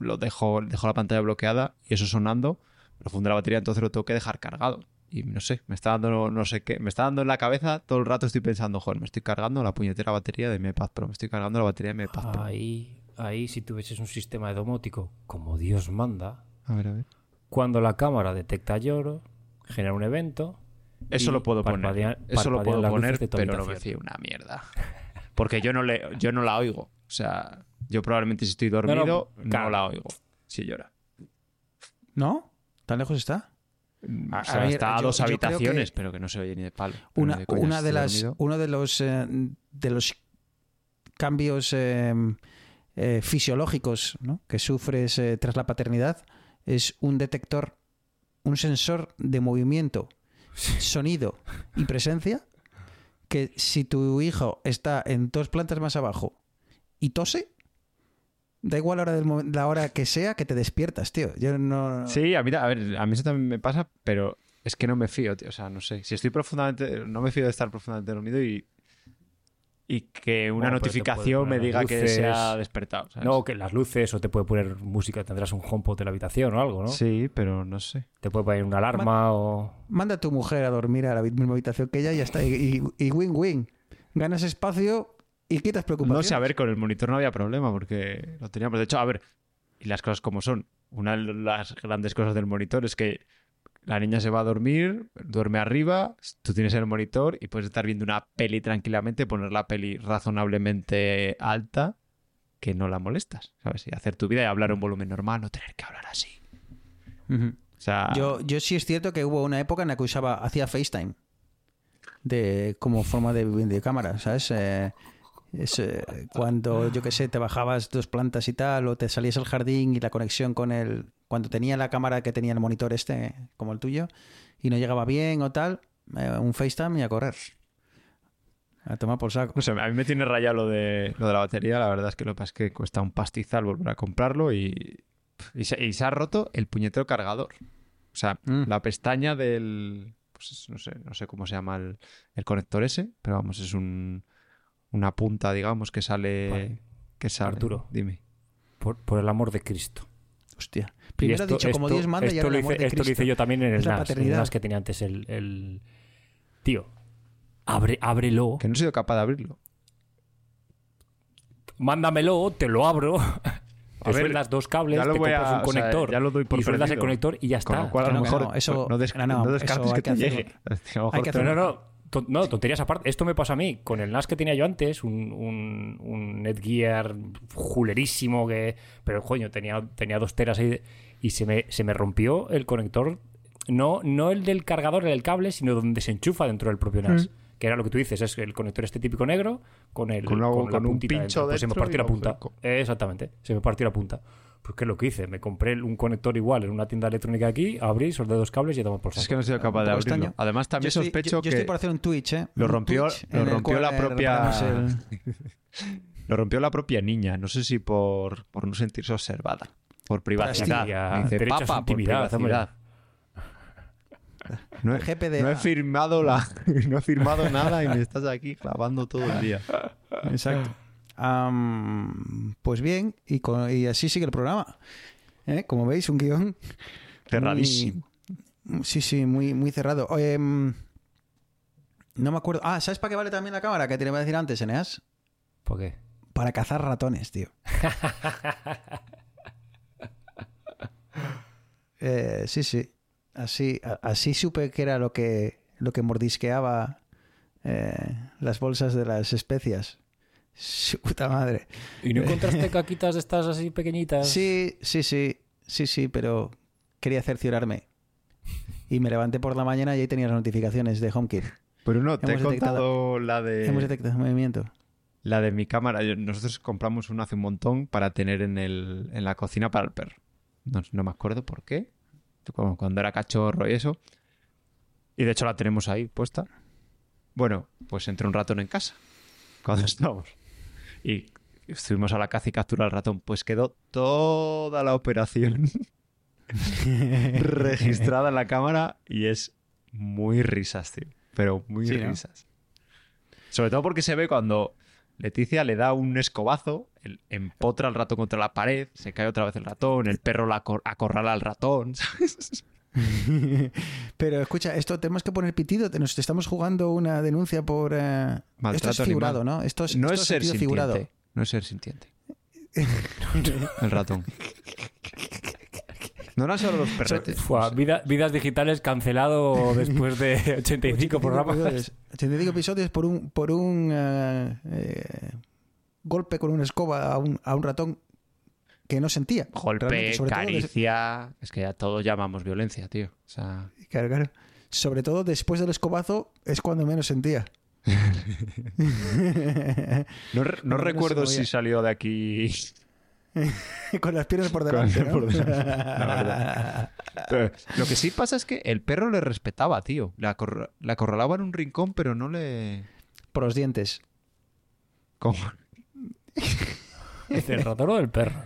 lo dejo, dejo la pantalla bloqueada y eso sonando, lo funde la batería, entonces lo tengo que dejar cargado. Y no sé, me está dando no, sé qué, me está dando en la cabeza todo el rato estoy pensando, joder, me estoy cargando la puñetera batería de mi iPad Pro, me estoy cargando la batería de mi iPad Pro. Ahí, ahí, si tuvieses un sistema de domótico como Dios manda, A ver, a ver. cuando la cámara detecta lloro, genera un evento. Eso lo puedo poner. Eso lo puedo poner, pero no me fío una mierda. Porque yo no le, yo no la oigo. O sea, yo probablemente si estoy dormido, no, claro. la oigo. Si llora. ¿No? ¿Tan lejos está? O A- sea, a ver, está a yo- dos habitaciones, que pero que no se oye ni de palo. Una, de una de las, dormido. uno de los eh, de los cambios eh, eh, fisiológicos ¿no? que sufres eh, tras la paternidad es un detector, un sensor de movimiento sonido y presencia que si tu hijo está en dos plantas más abajo y tose, da igual la hora, del la hora que sea que te despiertas, tío. Yo no... Sí, a mí, a ver, a mí eso también me pasa, pero es que no me fío, tío. O sea, no sé. Si estoy profundamente. No me fío de estar profundamente dormido y. Y que una Bueno, notificación me diga que se ha despertado. ¿sabes? No, que las luces o te puede poner música, tendrás un HomePod de la habitación o algo, ¿no? Sí, pero no sé. Te puede poner una alarma o... Manda a tu mujer a dormir a la misma habitación que ella y ya está. Y y- y win-win. Ganas espacio y quitas preocupaciones. No sé, a ver, con el monitor no había problema porque lo teníamos. De hecho, a ver, y las cosas como son. Una de las grandes cosas del monitor es que la niña se va a dormir, duerme arriba, tú tienes el monitor y puedes estar viendo una peli tranquilamente, poner la peli razonablemente alta que no la molestas, ¿sabes? Y hacer tu vida y hablar a un volumen normal, no tener que hablar así. Ujú. O sea, Yo, yo sí es cierto que hubo una época en la que usaba, hacía FaceTime de como forma de videocámara, ¿sabes? Eh, es, eh, cuando, yo qué sé, te bajabas dos plantas y tal, o te salías al jardín y la conexión con el... Cuando tenía la cámara que tenía el monitor este, como el tuyo, y no llegaba bien o tal, eh, un FaceTime y a correr. A tomar por saco. No sé, a mí me tiene rayado lo de, lo de la batería. La verdad es que lo que pasa es que cuesta un pastizal volver a comprarlo y, y, se, y se ha roto el puñetero cargador. O sea, Mm. la pestaña del... Pues es- no sé, no sé cómo se llama el, el conector ese, pero vamos, es un, una punta, digamos, que sale... Vale. Que sale. Arturo. Dime. Por, por el amor de Cristo. Hostia. Y Primero esto- has dicho como esto- Dios manda y esto ahora lo el amor hice, de Esto lo hice Cristo. yo también en el NAS, el paternidad. NAS que tenía antes el... el- Tío, abre, ábrelo, Que no he sido capaz de abrirlo. mándamelo, te lo abro. Te ver, sueldas dos cables, ya lo te voy compras a- un o sea, conector ya lo doy por y sueldas el conector y ya Con está. lo cual, a lo mejor no, eso- no, des- no, no, no descartes eso que te llegue. A que No, no, no. to- No, tonterías aparte. Esto me pasa a mí. Con el NAS que tenía yo antes, un, un, un Netgear julerísimo que... Pero, coño, tenía, tenía dos teras ahí y se me, se me rompió el conector. No, no el del cargador, el del cable, sino donde se enchufa dentro del propio NAS. Que era lo que tú dices, es el conector este típico negro con el Con la con un puntita pincho. Pues se me partió la punta. Exactamente, se me partió la punta. Pues qué es lo que hice, me compré un conector igual en una tienda electrónica aquí, abrí, soldé dos cables y tomamos por saco. Es que no he sido capaz de abrirlo. extraño. Además, también yo estoy, sospecho yo- yo que estoy por hacer un Twitch, ¿eh? lo rompió- lo rompió la propia- el- lo rompió la propia niña. No sé si por, por no sentirse observada. Por privacidad. Privacidad, Me dice, derecho a su papá, por intimidad, hombre". privacidad. No he, GPDA. no he firmado la, no he firmado nada y me estás aquí clavando todo el día. Exacto. Pues bien, y, con- y así sigue el programa. ¿Eh? Como veis, un guion. Cerradísimo. muy- sí, sí, muy, muy cerrado. Em, no me acuerdo. Ah, ¿sabes para qué vale también la cámara? Que te iba a decir antes, Eneas. ¿Por qué? Para cazar ratones, tío. Eh, sí, sí. Así, así supe que era lo que, lo que mordisqueaba eh, las bolsas de las especias. Su puta madre. ¿Y no encontraste caquitas de estas así pequeñitas? Sí, sí, sí, sí, sí, pero quería cerciorarme. Y me levanté por la mañana y ahí tenía las notificaciones de HomeKit. Pero no, te he Hemos detectado- contado la de... Hemos detectado movimiento. La de mi cámara. Nosotros compramos una hace un montón para tener en, el, en la cocina para el perro. No, no me acuerdo por qué. Como cuando era cachorro y eso. Y de hecho la tenemos ahí puesta. Bueno, pues entró un ratón en casa. Cuando estábamos. Y estuvimos a la caza y captura al ratón. Pues quedó toda la operación registrada en la cámara y es muy risas, tío. Pero muy Sí, ¿no? risas. Sobre todo porque se ve cuando Leticia le da un escobazo, el- empotra al ratón contra la pared, se cae otra vez el ratón, el perro la acor- acorrala al ratón. ¿sabes? Pero escucha, esto tenemos que poner pitido. Nos estamos jugando una denuncia por. eh, Esto es figurado, animal. ¿no? Esto es, No esto es ser sentido sintiente. figurado. No es ser sintiente. El ratón. No eran solo los perretes. Fua, vida- vidas digitales cancelado después de 85 programas. episodios. 85 episodios por un, por un eh, eh, golpe con una escoba a un, a un ratón que no sentía. Golpe, todo caricia. Es que ya todos llamamos violencia, tío. O sea, Claro, claro. Sobre todo después del escobazo es cuando menos sentía. no, recuerdo si salió de aquí Con las piernas por Con delante. las ¿no? por delante, la verdad. Pero lo que sí pasa es que el perro le respetaba, tío. Le acorralaba en un rincón, pero no le... por los dientes. ¿Es el ratón o el perro?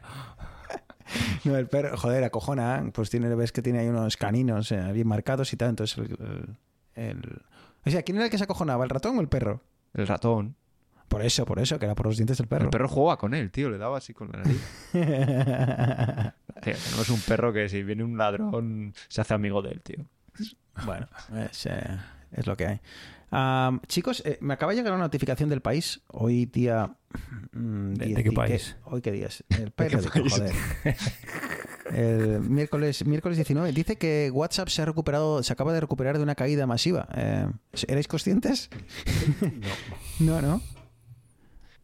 No, el perro, joder, acojona. Pues tiene, ves que tiene ahí unos caninos eh, bien marcados y tal. Entonces, el, el- O sea, ¿quién era el que se acojonaba? ¿El ratón o el perro? El ratón. Por eso, por eso, que era por los dientes del perro. El perro jugaba con él, tío. Le daba así con la nariz. Tío, tenemos un perro que si viene un ladrón se hace amigo de él, tío. bueno, es, eh, es lo que hay. Am, chicos, eh, me acaba de llegar una notificación del país. Hoy día. Mm, ¿De- qué país? ¿Hoy qué día es? El periódico, joder. El miércoles, miércoles 19. Dice que WhatsApp se ha recuperado, se acaba de recuperar de una caída masiva. Eh, ¿Erais conscientes? no, no.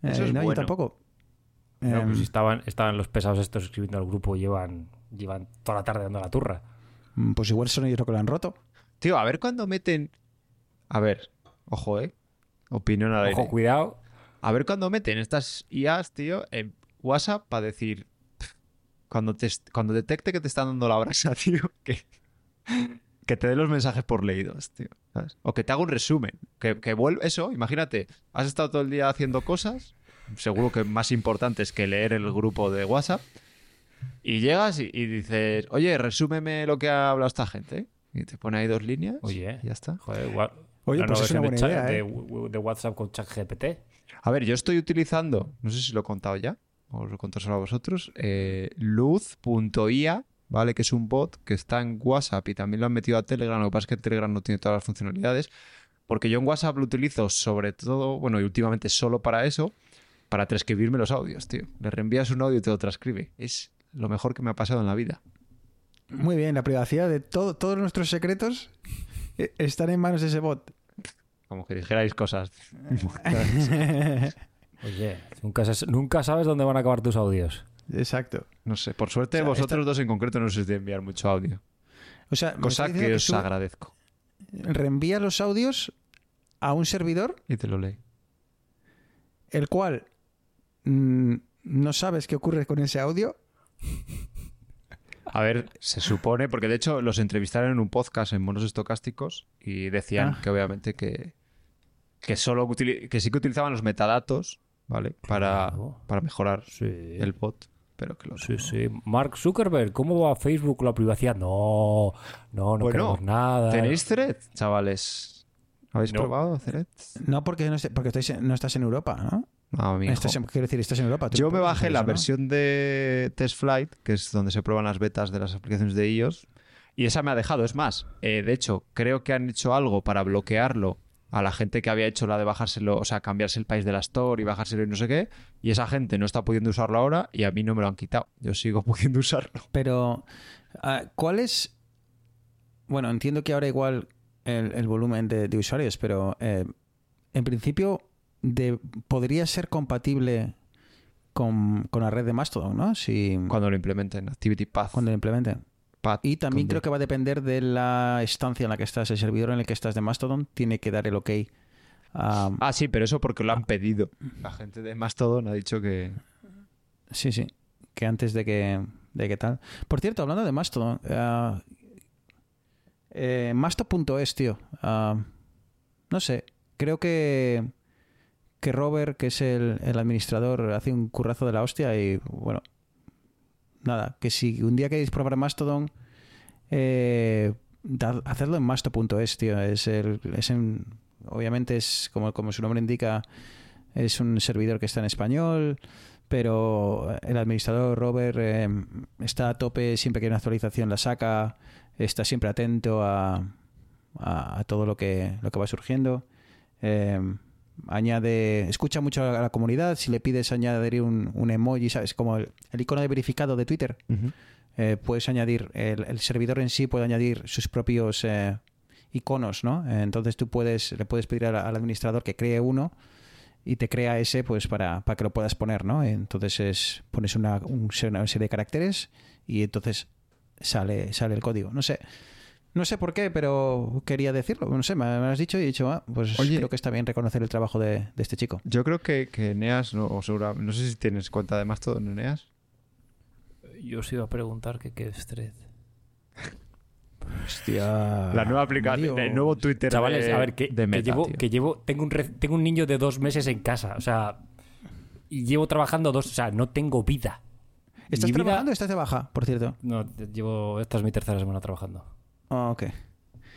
Eso Eh, es no, yo tampoco. No, pues estaban, estaban los pesados estos escribiendo al grupo y llevan, llevan toda la tarde dando la turra. mm, pues igual son ellos los que lo han roto. Tío, a ver cuándo meten... A ver, ojo, ¿eh? Opinión al aire. Ojo, cuidado. A ver cuándo meten estas IAs, tío, en WhatsApp para decir... pff, Cuando, te, cuando detecte que te están dando la brasa, tío, que, que te dé los mensajes por leídos, tío. ¿sabes? O que te haga un resumen. Que, que. Eso, imagínate. Has estado todo el día haciendo cosas, seguro que más importantes que leer el grupo de WhatsApp, y llegas y, y dices, oye, resúmeme lo que ha hablado esta gente. Y te pone ahí dos líneas. Oye. y ya está. Joder, Oye, pues es una buena de, idea, chat- ¿eh? de, de WhatsApp con ChatGPT. A ver, yo estoy utilizando, no sé si lo he contado ya, o os lo conto solo a vosotros, eh, luz.ia, ¿vale? Que es un bot que está en WhatsApp y también lo han metido a Telegram. Lo que pasa es que Telegram no tiene todas las funcionalidades. Porque yo en WhatsApp lo utilizo sobre todo, bueno, y últimamente solo para eso, para transcribirme los audios, tío. Le reenvías un audio y te lo transcribe. Es lo mejor que me ha pasado en la vida. Muy bien, la privacidad de todo, todos nuestros secretos eh, están en manos de ese bot. Como que dijerais cosas. Oye, nunca, nunca sabes dónde van a acabar tus audios. Exacto. No sé, por suerte O sea, vosotros esta- dos en concreto no os de enviar mucho audio. O sea, Cosa que os tú agradezco. reenvías los audios a un servidor, Y te lo leí. el cual mm, no sabes qué ocurre con ese audio. A ver, se supone, porque de hecho los entrevistaron en un podcast en monos estocásticos y decían Ah. que obviamente que, que solo que sí que utilizaban los metadatos, ¿vale? Para, Claro. para mejorar Sí. el bot, pero que los Sí, sí. Mark Zuckerberg, ¿cómo va Facebook la privacidad? No, no, no Bueno, queremos nada. ¿Tenéis Thread, chavales? ¿Habéis No. probado Thread? No porque no, porque estáis en- no estás en Europa, ¿no? Estás en- quiero decir, estás en Europa. Yo me bajé la eso, ¿no? versión de Test Flight, que es donde se prueban las betas de las aplicaciones de iOS, y esa me ha dejado. Es más, eh, de hecho, creo que han hecho algo para bloquearlo a la gente que había hecho la de bajárselo, o sea, cambiarse el país de la Store y bajárselo y no sé qué, y esa gente no está pudiendo usarlo ahora y a mí no me lo han quitado. Yo sigo pudiendo usarlo. Pero, ah, ¿cuál es...? Bueno, entiendo que ahora igual el, el volumen de, de usuarios, pero eh, en principio de, podría ser compatible con, con la red de Mastodon, ¿no? Si, Cuando lo implementen, Activity Path. cuando lo implementen. Path Y también creo que va a depender de la estancia en la que estás, el servidor en el que estás de Mastodon, tiene que dar el ok. a- Ah, sí, pero eso porque lo han pedido. La gente de Mastodon ha dicho que... Sí, sí. Que antes de que, de que tal. Por cierto, hablando de Mastodon, ah, eh, Masto.es, tío. ah, no sé. Creo que, que Robert, que es el, el administrador, hace un currazo de la hostia y bueno. Nada, que si un día queréis probar Mastodon, eh, hacedlo en masto.es, tío. Es el, es en- obviamente es como, como su nombre indica, es un servidor que está en español, pero el administrador Robert eh, está a tope, siempre que hay una actualización la saca, está siempre atento a, a- a todo lo que, lo que va surgiendo. Eh, añade, escucha mucho a la comunidad, si le pides añadir un, un emoji, ¿sabes? Como el, el icono de verificado de Twitter, eh, puedes añadir, el, el servidor en sí puede añadir sus propios eh, iconos, ¿no? Entonces tú puedes, le puedes pedir al, al administrador que cree uno y te crea ese pues para, para que lo puedas poner, ¿no? Entonces es, pones una, un- una serie de caracteres y entonces sale, sale el código. No sé. No sé por qué, pero quería decirlo. No sé, me, me lo has dicho y he dicho, ah, pues Oye. creo que está bien reconocer el trabajo de, de este chico. Yo creo que, que Eneas, no, o segura- no sé si tienes cuenta de Mastodon, Eneas. Yo os iba a preguntar que qué es Thread. Hostia. La nueva aplicación, el nuevo Twitter Chavales, de, a ver, que, de que llevo, tío. que llevo, tengo un, re- tengo un niño de dos meses en casa, o sea, y llevo trabajando dos, o sea, no tengo vida. ¿Estás Mi vida- trabajando o estás de baja, por cierto? No, llevo, esta es mi tercera semana trabajando. Ah, ok.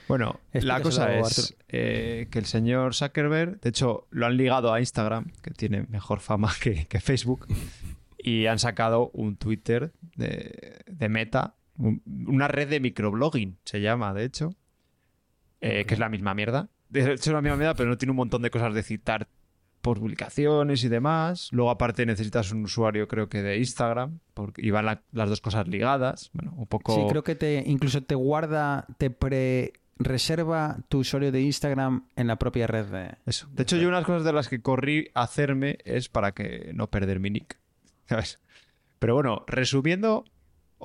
Bueno, la cosa es eh, que el señor Zuckerberg, de hecho, lo han ligado a Instagram, que tiene mejor fama que, que Facebook, y han sacado un Twitter de, de Meta, un- una red de microblogging, se llama, de hecho, eh, que es la misma mierda. De hecho, es la misma mierda, pero no tiene un montón de cosas de citar publicaciones y demás. Luego, aparte, necesitas un usuario, creo que de Instagram, porque y van la- las dos cosas ligadas. Bueno, un poco... Sí, creo que te incluso te guarda, te pre-reserva tu usuario de Instagram en la propia red de... Eso. De hecho, yo una de las cosas de las que corrí a hacerme es para que no perder mi nick. ¿Sabes? Pero bueno, resumiendo,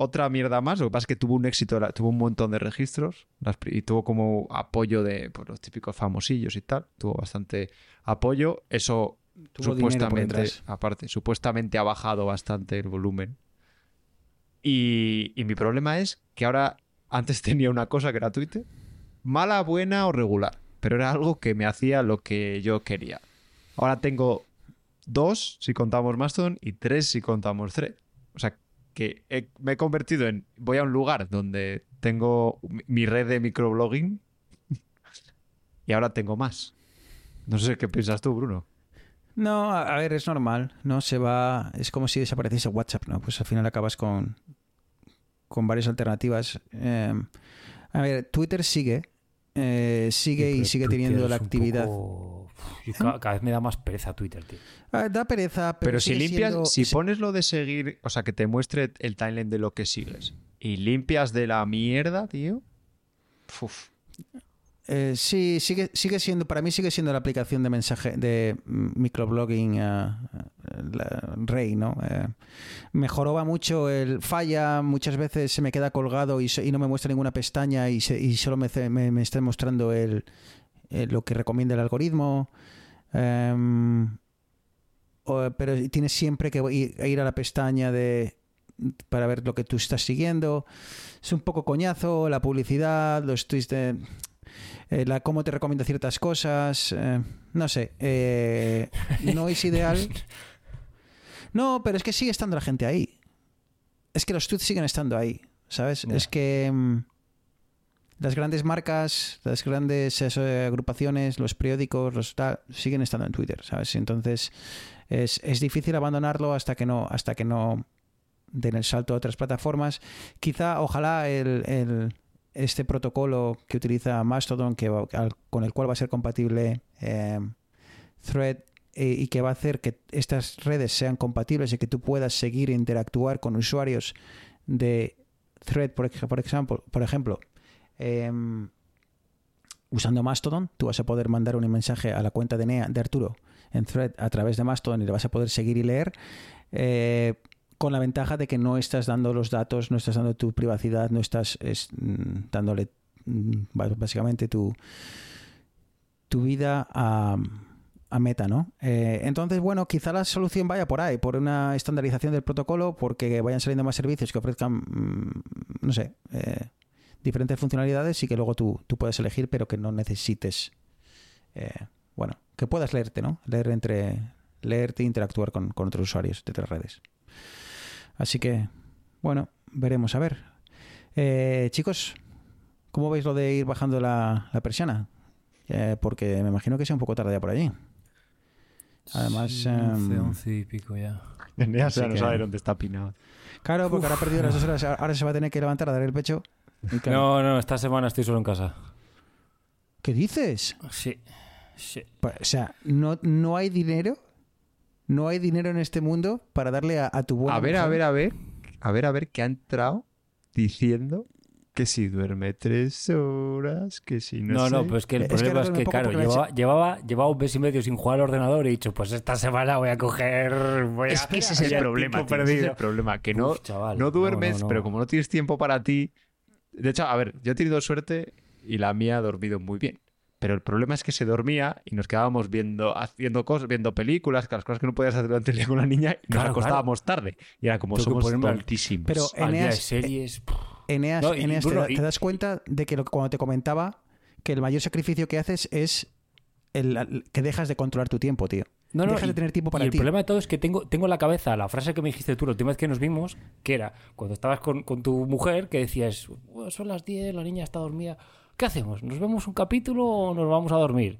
otra mierda más. Lo que pasa es que tuvo un éxito, tuvo un montón de registros y tuvo como apoyo de pues, los típicos famosillos y tal. Tuvo bastante apoyo. Eso Tuvo supuestamente, aparte, supuestamente ha bajado bastante el volumen. Y, y mi problema es que ahora, antes tenía una cosa que era Twitter, mala, buena o regular, pero era algo que me hacía lo que yo quería. Ahora tengo dos si contamos Mastodon y tres si contamos Thread. O sea, que me he convertido en, voy a un lugar donde tengo mi- red de microblogging y ahora tengo más. No sé qué piensas tú, Bruno. No, a, ver, es normal, ¿no? Se va... Es como si desapareciese WhatsApp, ¿no? Pues al final acabas con, con varias alternativas. Eh, a ver, Twitter sigue, eh, sigue y sigue Twitter teniendo la actividad. poco- Uf, cada, vez me da más pereza Twitter, tío. Ah, da pereza, pero, Pero, si limpias, siendo- si- pones lo de seguir, o sea, que te muestre el timeline de lo que sigues y limpias de la mierda, tío. Uf. Eh, sí, sigue, sigue siendo, para mí sigue siendo la aplicación de mensaje de microblogging eh, la rey, ¿no? Eh, mejoró mucho el falla, muchas veces se me queda colgado y, no me muestra ninguna pestaña y, se- y solo me, está mostrando el, eh, lo que recomienda el algoritmo. Em, pero tienes siempre que ir, ir a la pestaña de para ver lo que tú estás siguiendo. Es un poco coñazo, la publicidad, los tweets de eh, la, cómo te recomienda ciertas cosas. eh, no sé. eh, no es ideal. No, pero es que sigue estando la gente ahí. Es que los tweets siguen estando ahí. ¿Sabes? Es que mm, las grandes marcas, las grandes eso, agrupaciones, los periódicos, los tal, siguen estando en Twitter, ¿sabes? Entonces es, es difícil abandonarlo hasta que no, hasta que no den el salto a otras plataformas. Quizá, ojalá el, el- este protocolo que utiliza Mastodon, que con el cual va a ser compatible eh, Thread eh, y que va a hacer que estas redes sean compatibles y que tú puedas seguir e interactuar con usuarios de Thread, por, por ejemplo, por ejemplo em, usando Mastodon, tú vas a poder mandar un mensaje a la cuenta de NEA de Arturo en Thread a través de Mastodon y le vas a poder seguir y leer. eh, con la ventaja de que no estás dando los datos, no estás dando tu privacidad, no estás es, mm, dándole mm, básicamente tu, tu vida a, a Meta, ¿no? Eh, entonces, bueno, quizá la solución vaya por ahí, por una estandarización del protocolo, porque vayan saliendo más servicios que ofrezcan, mm, no sé, eh, diferentes funcionalidades y que luego tú, tú puedas elegir, pero que no necesites, eh, bueno, que puedas leerte, ¿no? Leer entre, leerte e interactuar con, con otros usuarios de otras redes. Así que, bueno, veremos a ver. Eh, chicos, ¿cómo veis lo de ir bajando la, la persiana? Eh, porque me imagino que sea un poco tarde ya por allí. Además, Sí, em, 11, 11 y pico ya. Ya Así no sabe dónde está Pinado. Claro, porque ahora ha perdido las dos horas, ahora se va a tener que levantar a dar el pecho. Claro, No, no, esta semana estoy solo en casa. ¿Qué dices? Sí. sí. Pa- O sea, no, no hay dinero. No hay dinero en este mundo para darle a, a tu buena A ver, a mujer? ver, a ver. A ver, a ver, que ha entrado diciendo que si duerme tres horas, que si no No, sé. no, pues que el Es que problema es que, claro, llevaba, llevaba, llevaba un mes y medio sin jugar al ordenador y he dicho, pues esta semana voy a coger. Voy Es a que ese es el problema, tío, ese es el problema, que no, Uf, chaval, no no, duermes, no, no. pero como no tienes tiempo para ti... De hecho, a ver, yo he tenido suerte y la mía ha dormido muy bien. Pero el problema es que se dormía y nos quedábamos viendo, haciendo cosas, viendo películas, que las cosas que no podías hacer durante el día con la niña, y nos Claro, acostábamos tarde. Y era como Tengo somos. Pero día de Eneas, series. Eneas, No, y- Eneas, te, y- te das cuenta de que lo, cuando te comentaba que el mayor sacrificio que haces es el, el- que dejas de controlar tu tiempo, tío. No, no, dejas y- de tener tiempo para y el ti. problema de todo es que tengo, tengo en la cabeza la frase que me dijiste tú la última vez que nos vimos, que era cuando estabas con, con tu mujer, que decías, "Bueno, son las 10, la niña está dormida. ¿Qué hacemos? ¿Nos vemos un capítulo o nos vamos a dormir?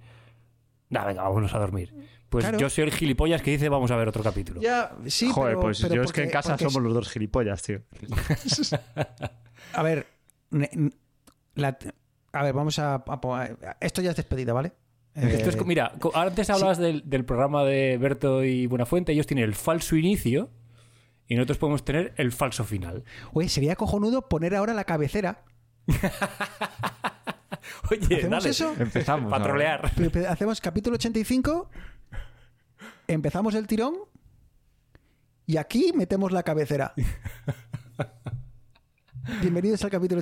Nah, venga, vámonos a dormir. Pues Claro. yo soy el gilipollas que dice vamos a ver otro capítulo. Ya, sí, Joder, pero- pues pero yo es que en casa es- somos los dos gilipollas, tío. A ver, ne- n- la- a ver, vamos a, Esto ya es despedida, ¿vale? Esto es Eh, mira, antes hablabas del, del programa de Berto y Buenafuente, ellos tienen el falso inicio y nosotros podemos tener el falso final. Oye, sería cojonudo poner ahora la cabecera. Oye, ¿Hacemos dale, eso? Empezamos. Para trolear. Hacemos capítulo 85, empezamos el tirón y aquí metemos la cabecera. Bienvenidos al capítulo.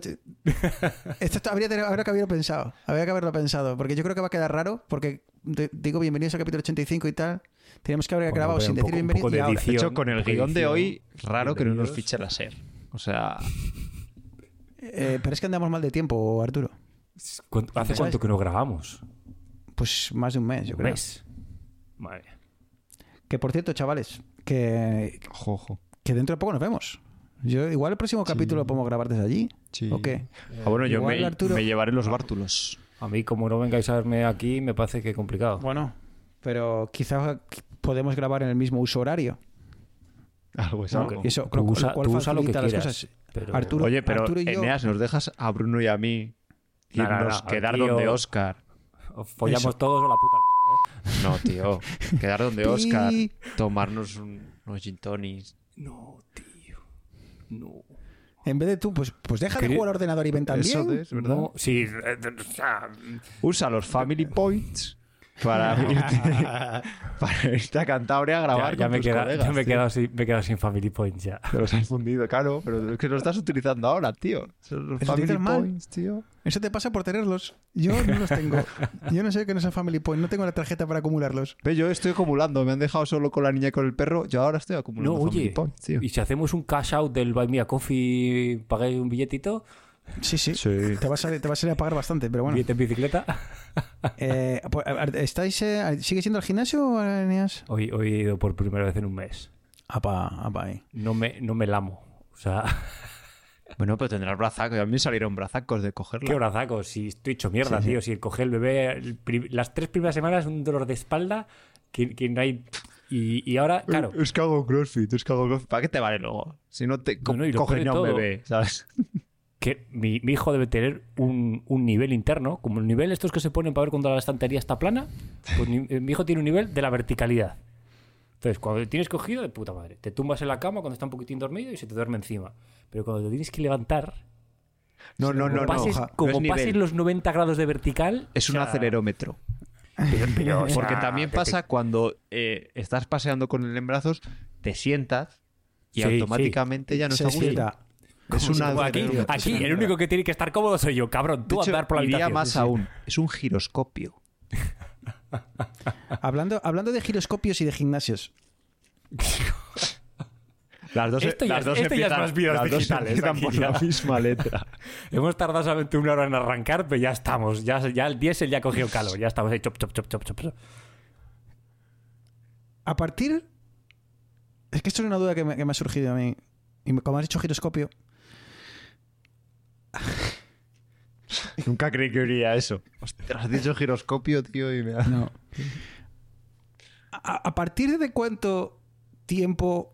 Esto habría, habría que haberlo pensado. Habría que haberlo pensado. Porque yo creo que va a quedar raro. Porque digo bienvenidos al capítulo 85 y tal. Tenemos que haber grabado sin decir bienvenidos. de y ahora. De hecho, con el guion de hoy, raro que no nos fiche la SER. O sea, Eh, pero es que andamos mal de tiempo, Arturo. ¿Cuánto- ¿Hace ¿Sabes? cuánto que no grabamos? Pues más de un mes, yo ¿Un creo. mes? Madre. Que por cierto, chavales, que, jojo. que dentro de poco nos vemos. Yo, igual el próximo capítulo lo podemos grabar desde allí. Sí. ¿O qué? Ah, bueno, yo Igual, me, Arturo- me llevaré los bártulos. A mí, como no vengáis a verme aquí, me parece que complicado. Bueno, pero quizás podemos grabar en el mismo uso horario. Algo es ¿no? algo. Y eso, Tú lo, lo usa- cual tú usa lo que facilita las quieras, cosas. pero- Arturo, Oye, pero Arturo y yo. Eneas, ¿nos dejas a Bruno y a mí No, no, irnos, no, quedar tío. donde Oscar? Os follamos Eso. todos o la puta. al- No, tío. Quedar donde. Oscar, tomarnos un- unos gin tonics. No, tío. No. En vez de tú, pues, pues deja de jugar al ordenador y ven también. Eso es, ¿verdad? No, sí. eh, o sea, Usa los Family Points para irte, para irte a Cantabria a grabar ya, ya con me, tus queda- colegas, ya me he quedado sin, me he quedado sin Family Points ya. Te los has fundido, claro, pero es que lo estás utilizando ahora, tío. Los Eso Family. Points, tío. Eso te pasa por tenerlos. Yo no los tengo. Yo no sé que no son Family Point. No tengo la tarjeta para acumularlos. Ve, yo estoy acumulando. Me han dejado solo con la niña y con el perro. Yo ahora estoy No, acumulando Family oye. Points, tío. Y si hacemos un cash out del Buy Me a Coffee, pagué un billetito, Sí, sí. Sí. Te va, a salir, te va a salir a pagar bastante, pero bueno. en bicicleta. Eh, pues, ¿estáis, eh, ¿Sigue siendo al gimnasio, Eneas? Hoy, hoy he ido por primera vez en un mes. Apa, apa ahí. No me, no me lamo. O sea, Bueno, pero tendrás brazacos. A mí me salieron brazacos de cogerla. qué brazacos. Si estoy hecho mierda, Sí, sí. tío. Si coger el bebé, el las tres primeras semanas, un dolor de espalda que, que no hay. Y, y ahora, claro, Es que hago crossfit, es que hago crossfit. ¿Para qué te vale luego? Si no te co- No, no, coges ni a un todo- bebé, ¿sabes? que mi, mi hijo debe tener un, un nivel interno, como el nivel estos que se ponen para ver cuando la estantería está plana, pues ni- mi hijo tiene un nivel de la verticalidad. Entonces, cuando te tienes cogido, de puta madre, te tumbas en la cama cuando está un poquitín dormido y se te duerme encima. Pero cuando te tienes que levantar, No, no, como no, no. pases, No como es pases los 90 grados de vertical... Es un o sea, acelerómetro. pero- pero, o sea, Porque también pasa cuando eh, estás paseando con él en brazos, te sientas y Sí, automáticamente ya no Se está sienta. Es si una Aquí, aquí el único que tiene que estar cómodo soy yo, cabrón. Tú De hecho, andar por la iría habitación. más Sí, sí. aún. Es un giroscopio. Hablando, hablando de giroscopios y de gimnasios. Las dos, Esto ya las es- dos esto ya es empiezan- más vidas las dos digitales empiezan aquí por ya. la misma letra. Hemos tardado solamente una hora en arrancar, pero ya estamos. Ya, ya el diésel ya ha cogido calor. Ya estamos ahí. Chop, chop, chop, chop, chop. A partir. Es que esto es una duda que me, que me ha surgido a mí. Y como has dicho giroscopio. Nunca creí que oiría eso. Ostras, has dicho giroscopio, tío, y me ha... No. A, a partir de cuánto tiempo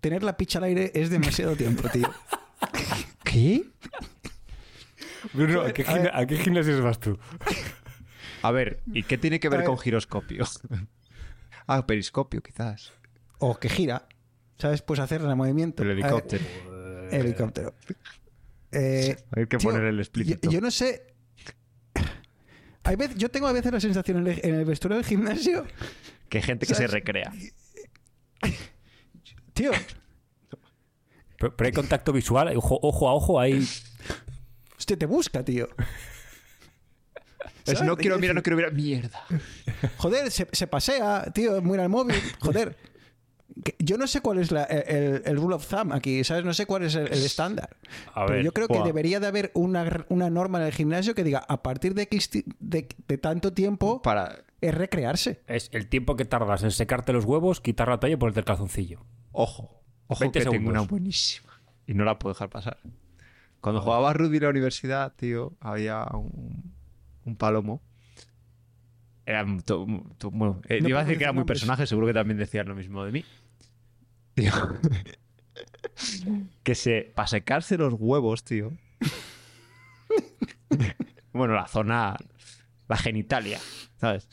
tener la picha al aire es demasiado tiempo, tío. ¿Qué? Bruno, ¿a qué, A ver. gimna- ¿a qué gimnasios vas tú? A ver, ¿y qué tiene que ver ver. con giroscopio? ah, periscopio, quizás. O que gira. ¿Sabes? Pues hacer el movimiento. El helicóptero. Eh, helicóptero. Eh, Hay que tío, poner el explícito. Yo, yo no sé. Hay vez- yo tengo a veces la sensación en el, en el vestuario del gimnasio. Que hay gente que se recrea. Tío, Pero, pero hay contacto visual, ojo, ojo a ojo, hay. hostia, te busca, tío. Es, ¿Sabes? no quiero quiero mirar, no quiero mirar. Mierda. Joder, se, se pasea, tío, mira el móvil. Joder. Yo no sé cuál es la- el, el rule of thumb aquí, ¿sabes? No sé cuál es el, el estándar. A Pero ver, yo creo que debería de haber una, una norma en el gimnasio que diga, a partir de, X de, de tanto tiempo Para. es recrearse. Es el tiempo que tardas en secarte los huevos, quitar la toalla y ponerte el calzoncillo. Ojo. Ojo 20 que tengo una buenísima. Y no la puedo dejar pasar. Cuando jugaba rugby en la universidad, tío, había un, un palomo. Era un to- to- bueno, eh, No iba a decir que era muy personaje, seguro que también decían lo mismo de mí. Que se. Para secarse los huevos, tío. bueno, la zona. La genitalia, ¿sabes?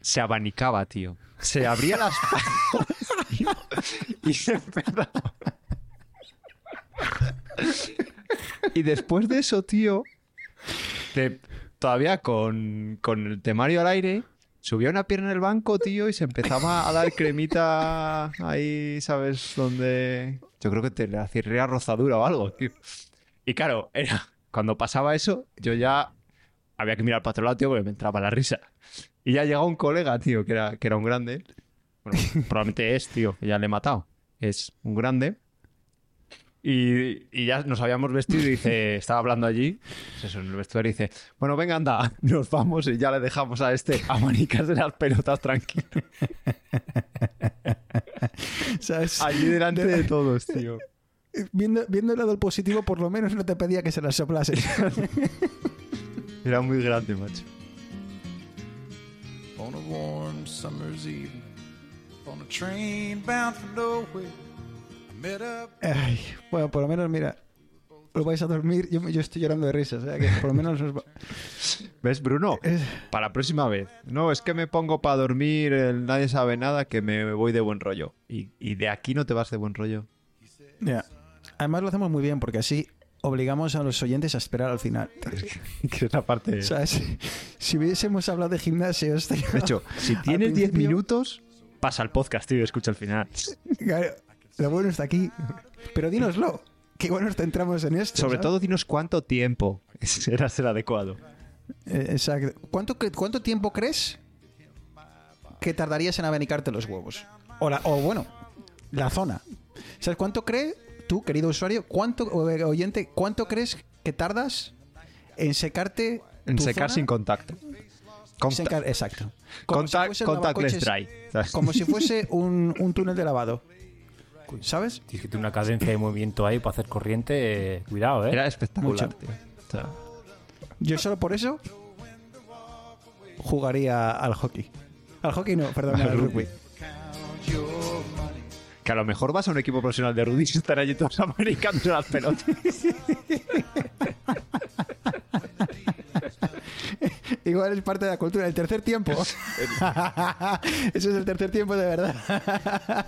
Se abanicaba, tío. Se abría las tío, y se empezaba. Y después de eso, tío, todavía con, con el temario al aire, subía una pierna en el banco, tío, y se empezaba a dar cremita ahí, ¿sabes? Donde. Yo creo que te le hacía rozadura o algo, tío. Y claro, era. Cuando pasaba eso, yo ya había que mirar para otro lado, tío, porque me entraba la risa. Y ya llegó un colega, tío, que era, que era un grande. Bueno, probablemente es, tío, que ya le he matado. Es un grande. Y, y ya nos habíamos vestido y dice, estaba hablando allí, pues eso, en el vestuario, y dice, bueno, venga, anda, nos vamos y ya le dejamos a este a manicarse las pelotas tranquilo. ¿Sabes? Allí delante de todos, tío. Viendo, viendo el lado positivo, por lo menos no te pedía que se las soplases. Era muy grande, macho. on a warm summer's evening, on a train bound for nowhere. Ay, bueno, por lo menos, mira, os vais a dormir. Yo, yo estoy llorando de risa, o sea que por lo menos os va- ¿Ves, Bruno? Para la próxima vez. No, es que me pongo para dormir, el nadie sabe nada, que me voy de buen rollo. Y, y de aquí no te vas de buen rollo. Ya. Además lo hacemos muy bien porque así obligamos a los oyentes a esperar al final. que es la parte... O sea, si, si hubiésemos hablado de gimnasio, estaría- De hecho, si tienes 10 principio- minutos, pasa al podcast, tío, y escucha al final. Claro, lo bueno está aquí. Pero dínoslo, que bueno centramos en esto. Sobre ¿sabes? todo, dinos cuánto tiempo será ser adecuado. Eh, exacto. ¿Cuánto, ¿Cuánto tiempo crees que tardarías en abanicarte los huevos? O, la- o bueno, la zona. ¿Sabes cuánto cree tú, querido usuario, cuánto eh, oyente, cuánto crees que tardas en secarte En secar zona? sin contacto. Conta- Secar- exacto. Como si contact- fuese el dry. Como si fuese un, un túnel de lavado. ¿Sabes? Tienes que tener una cadencia de movimiento ahí para hacer corriente. eh, cuidado, ¿eh? Era espectacular, Mucho. tío. O sea, Yo solo por eso jugaría al hockey. Al hockey no, perdón, al, Al rugby. que a lo mejor vas a un equipo profesional de rugby y están allí todos americanos las pelotas. Igual es parte de la cultura. El tercer tiempo. Eso es el tercer tiempo de verdad.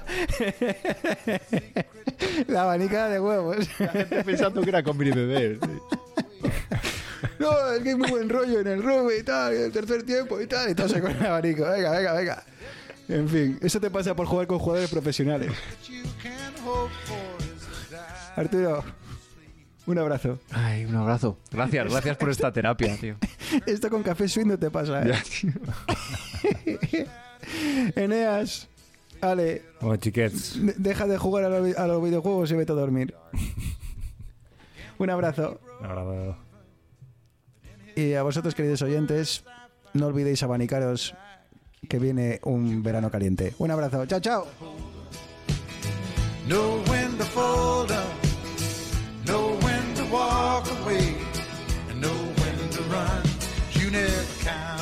la abanica de huevos. Pensando que era comer y beber. No, es que hay muy buen rollo en el rugby y tal, y el tercer tiempo y tal. Y todo se con el abanico. Venga, venga, venga. En fin, eso te pasa por jugar con jugadores profesionales. Arturo, un abrazo. Ay, un abrazo. Gracias, gracias por esta terapia, tío. Esto con café swing no te pasa, ¿eh? Eneas, Ale, Bueno, chiquets. de- deja de jugar a los, vi- a los videojuegos y vete a dormir. Un abrazo. Ahora, Y a vosotros, queridos oyentes, no olvidéis abanicaros que viene un verano caliente. Un abrazo. Chao, chao. walk away and know when to run. You never count.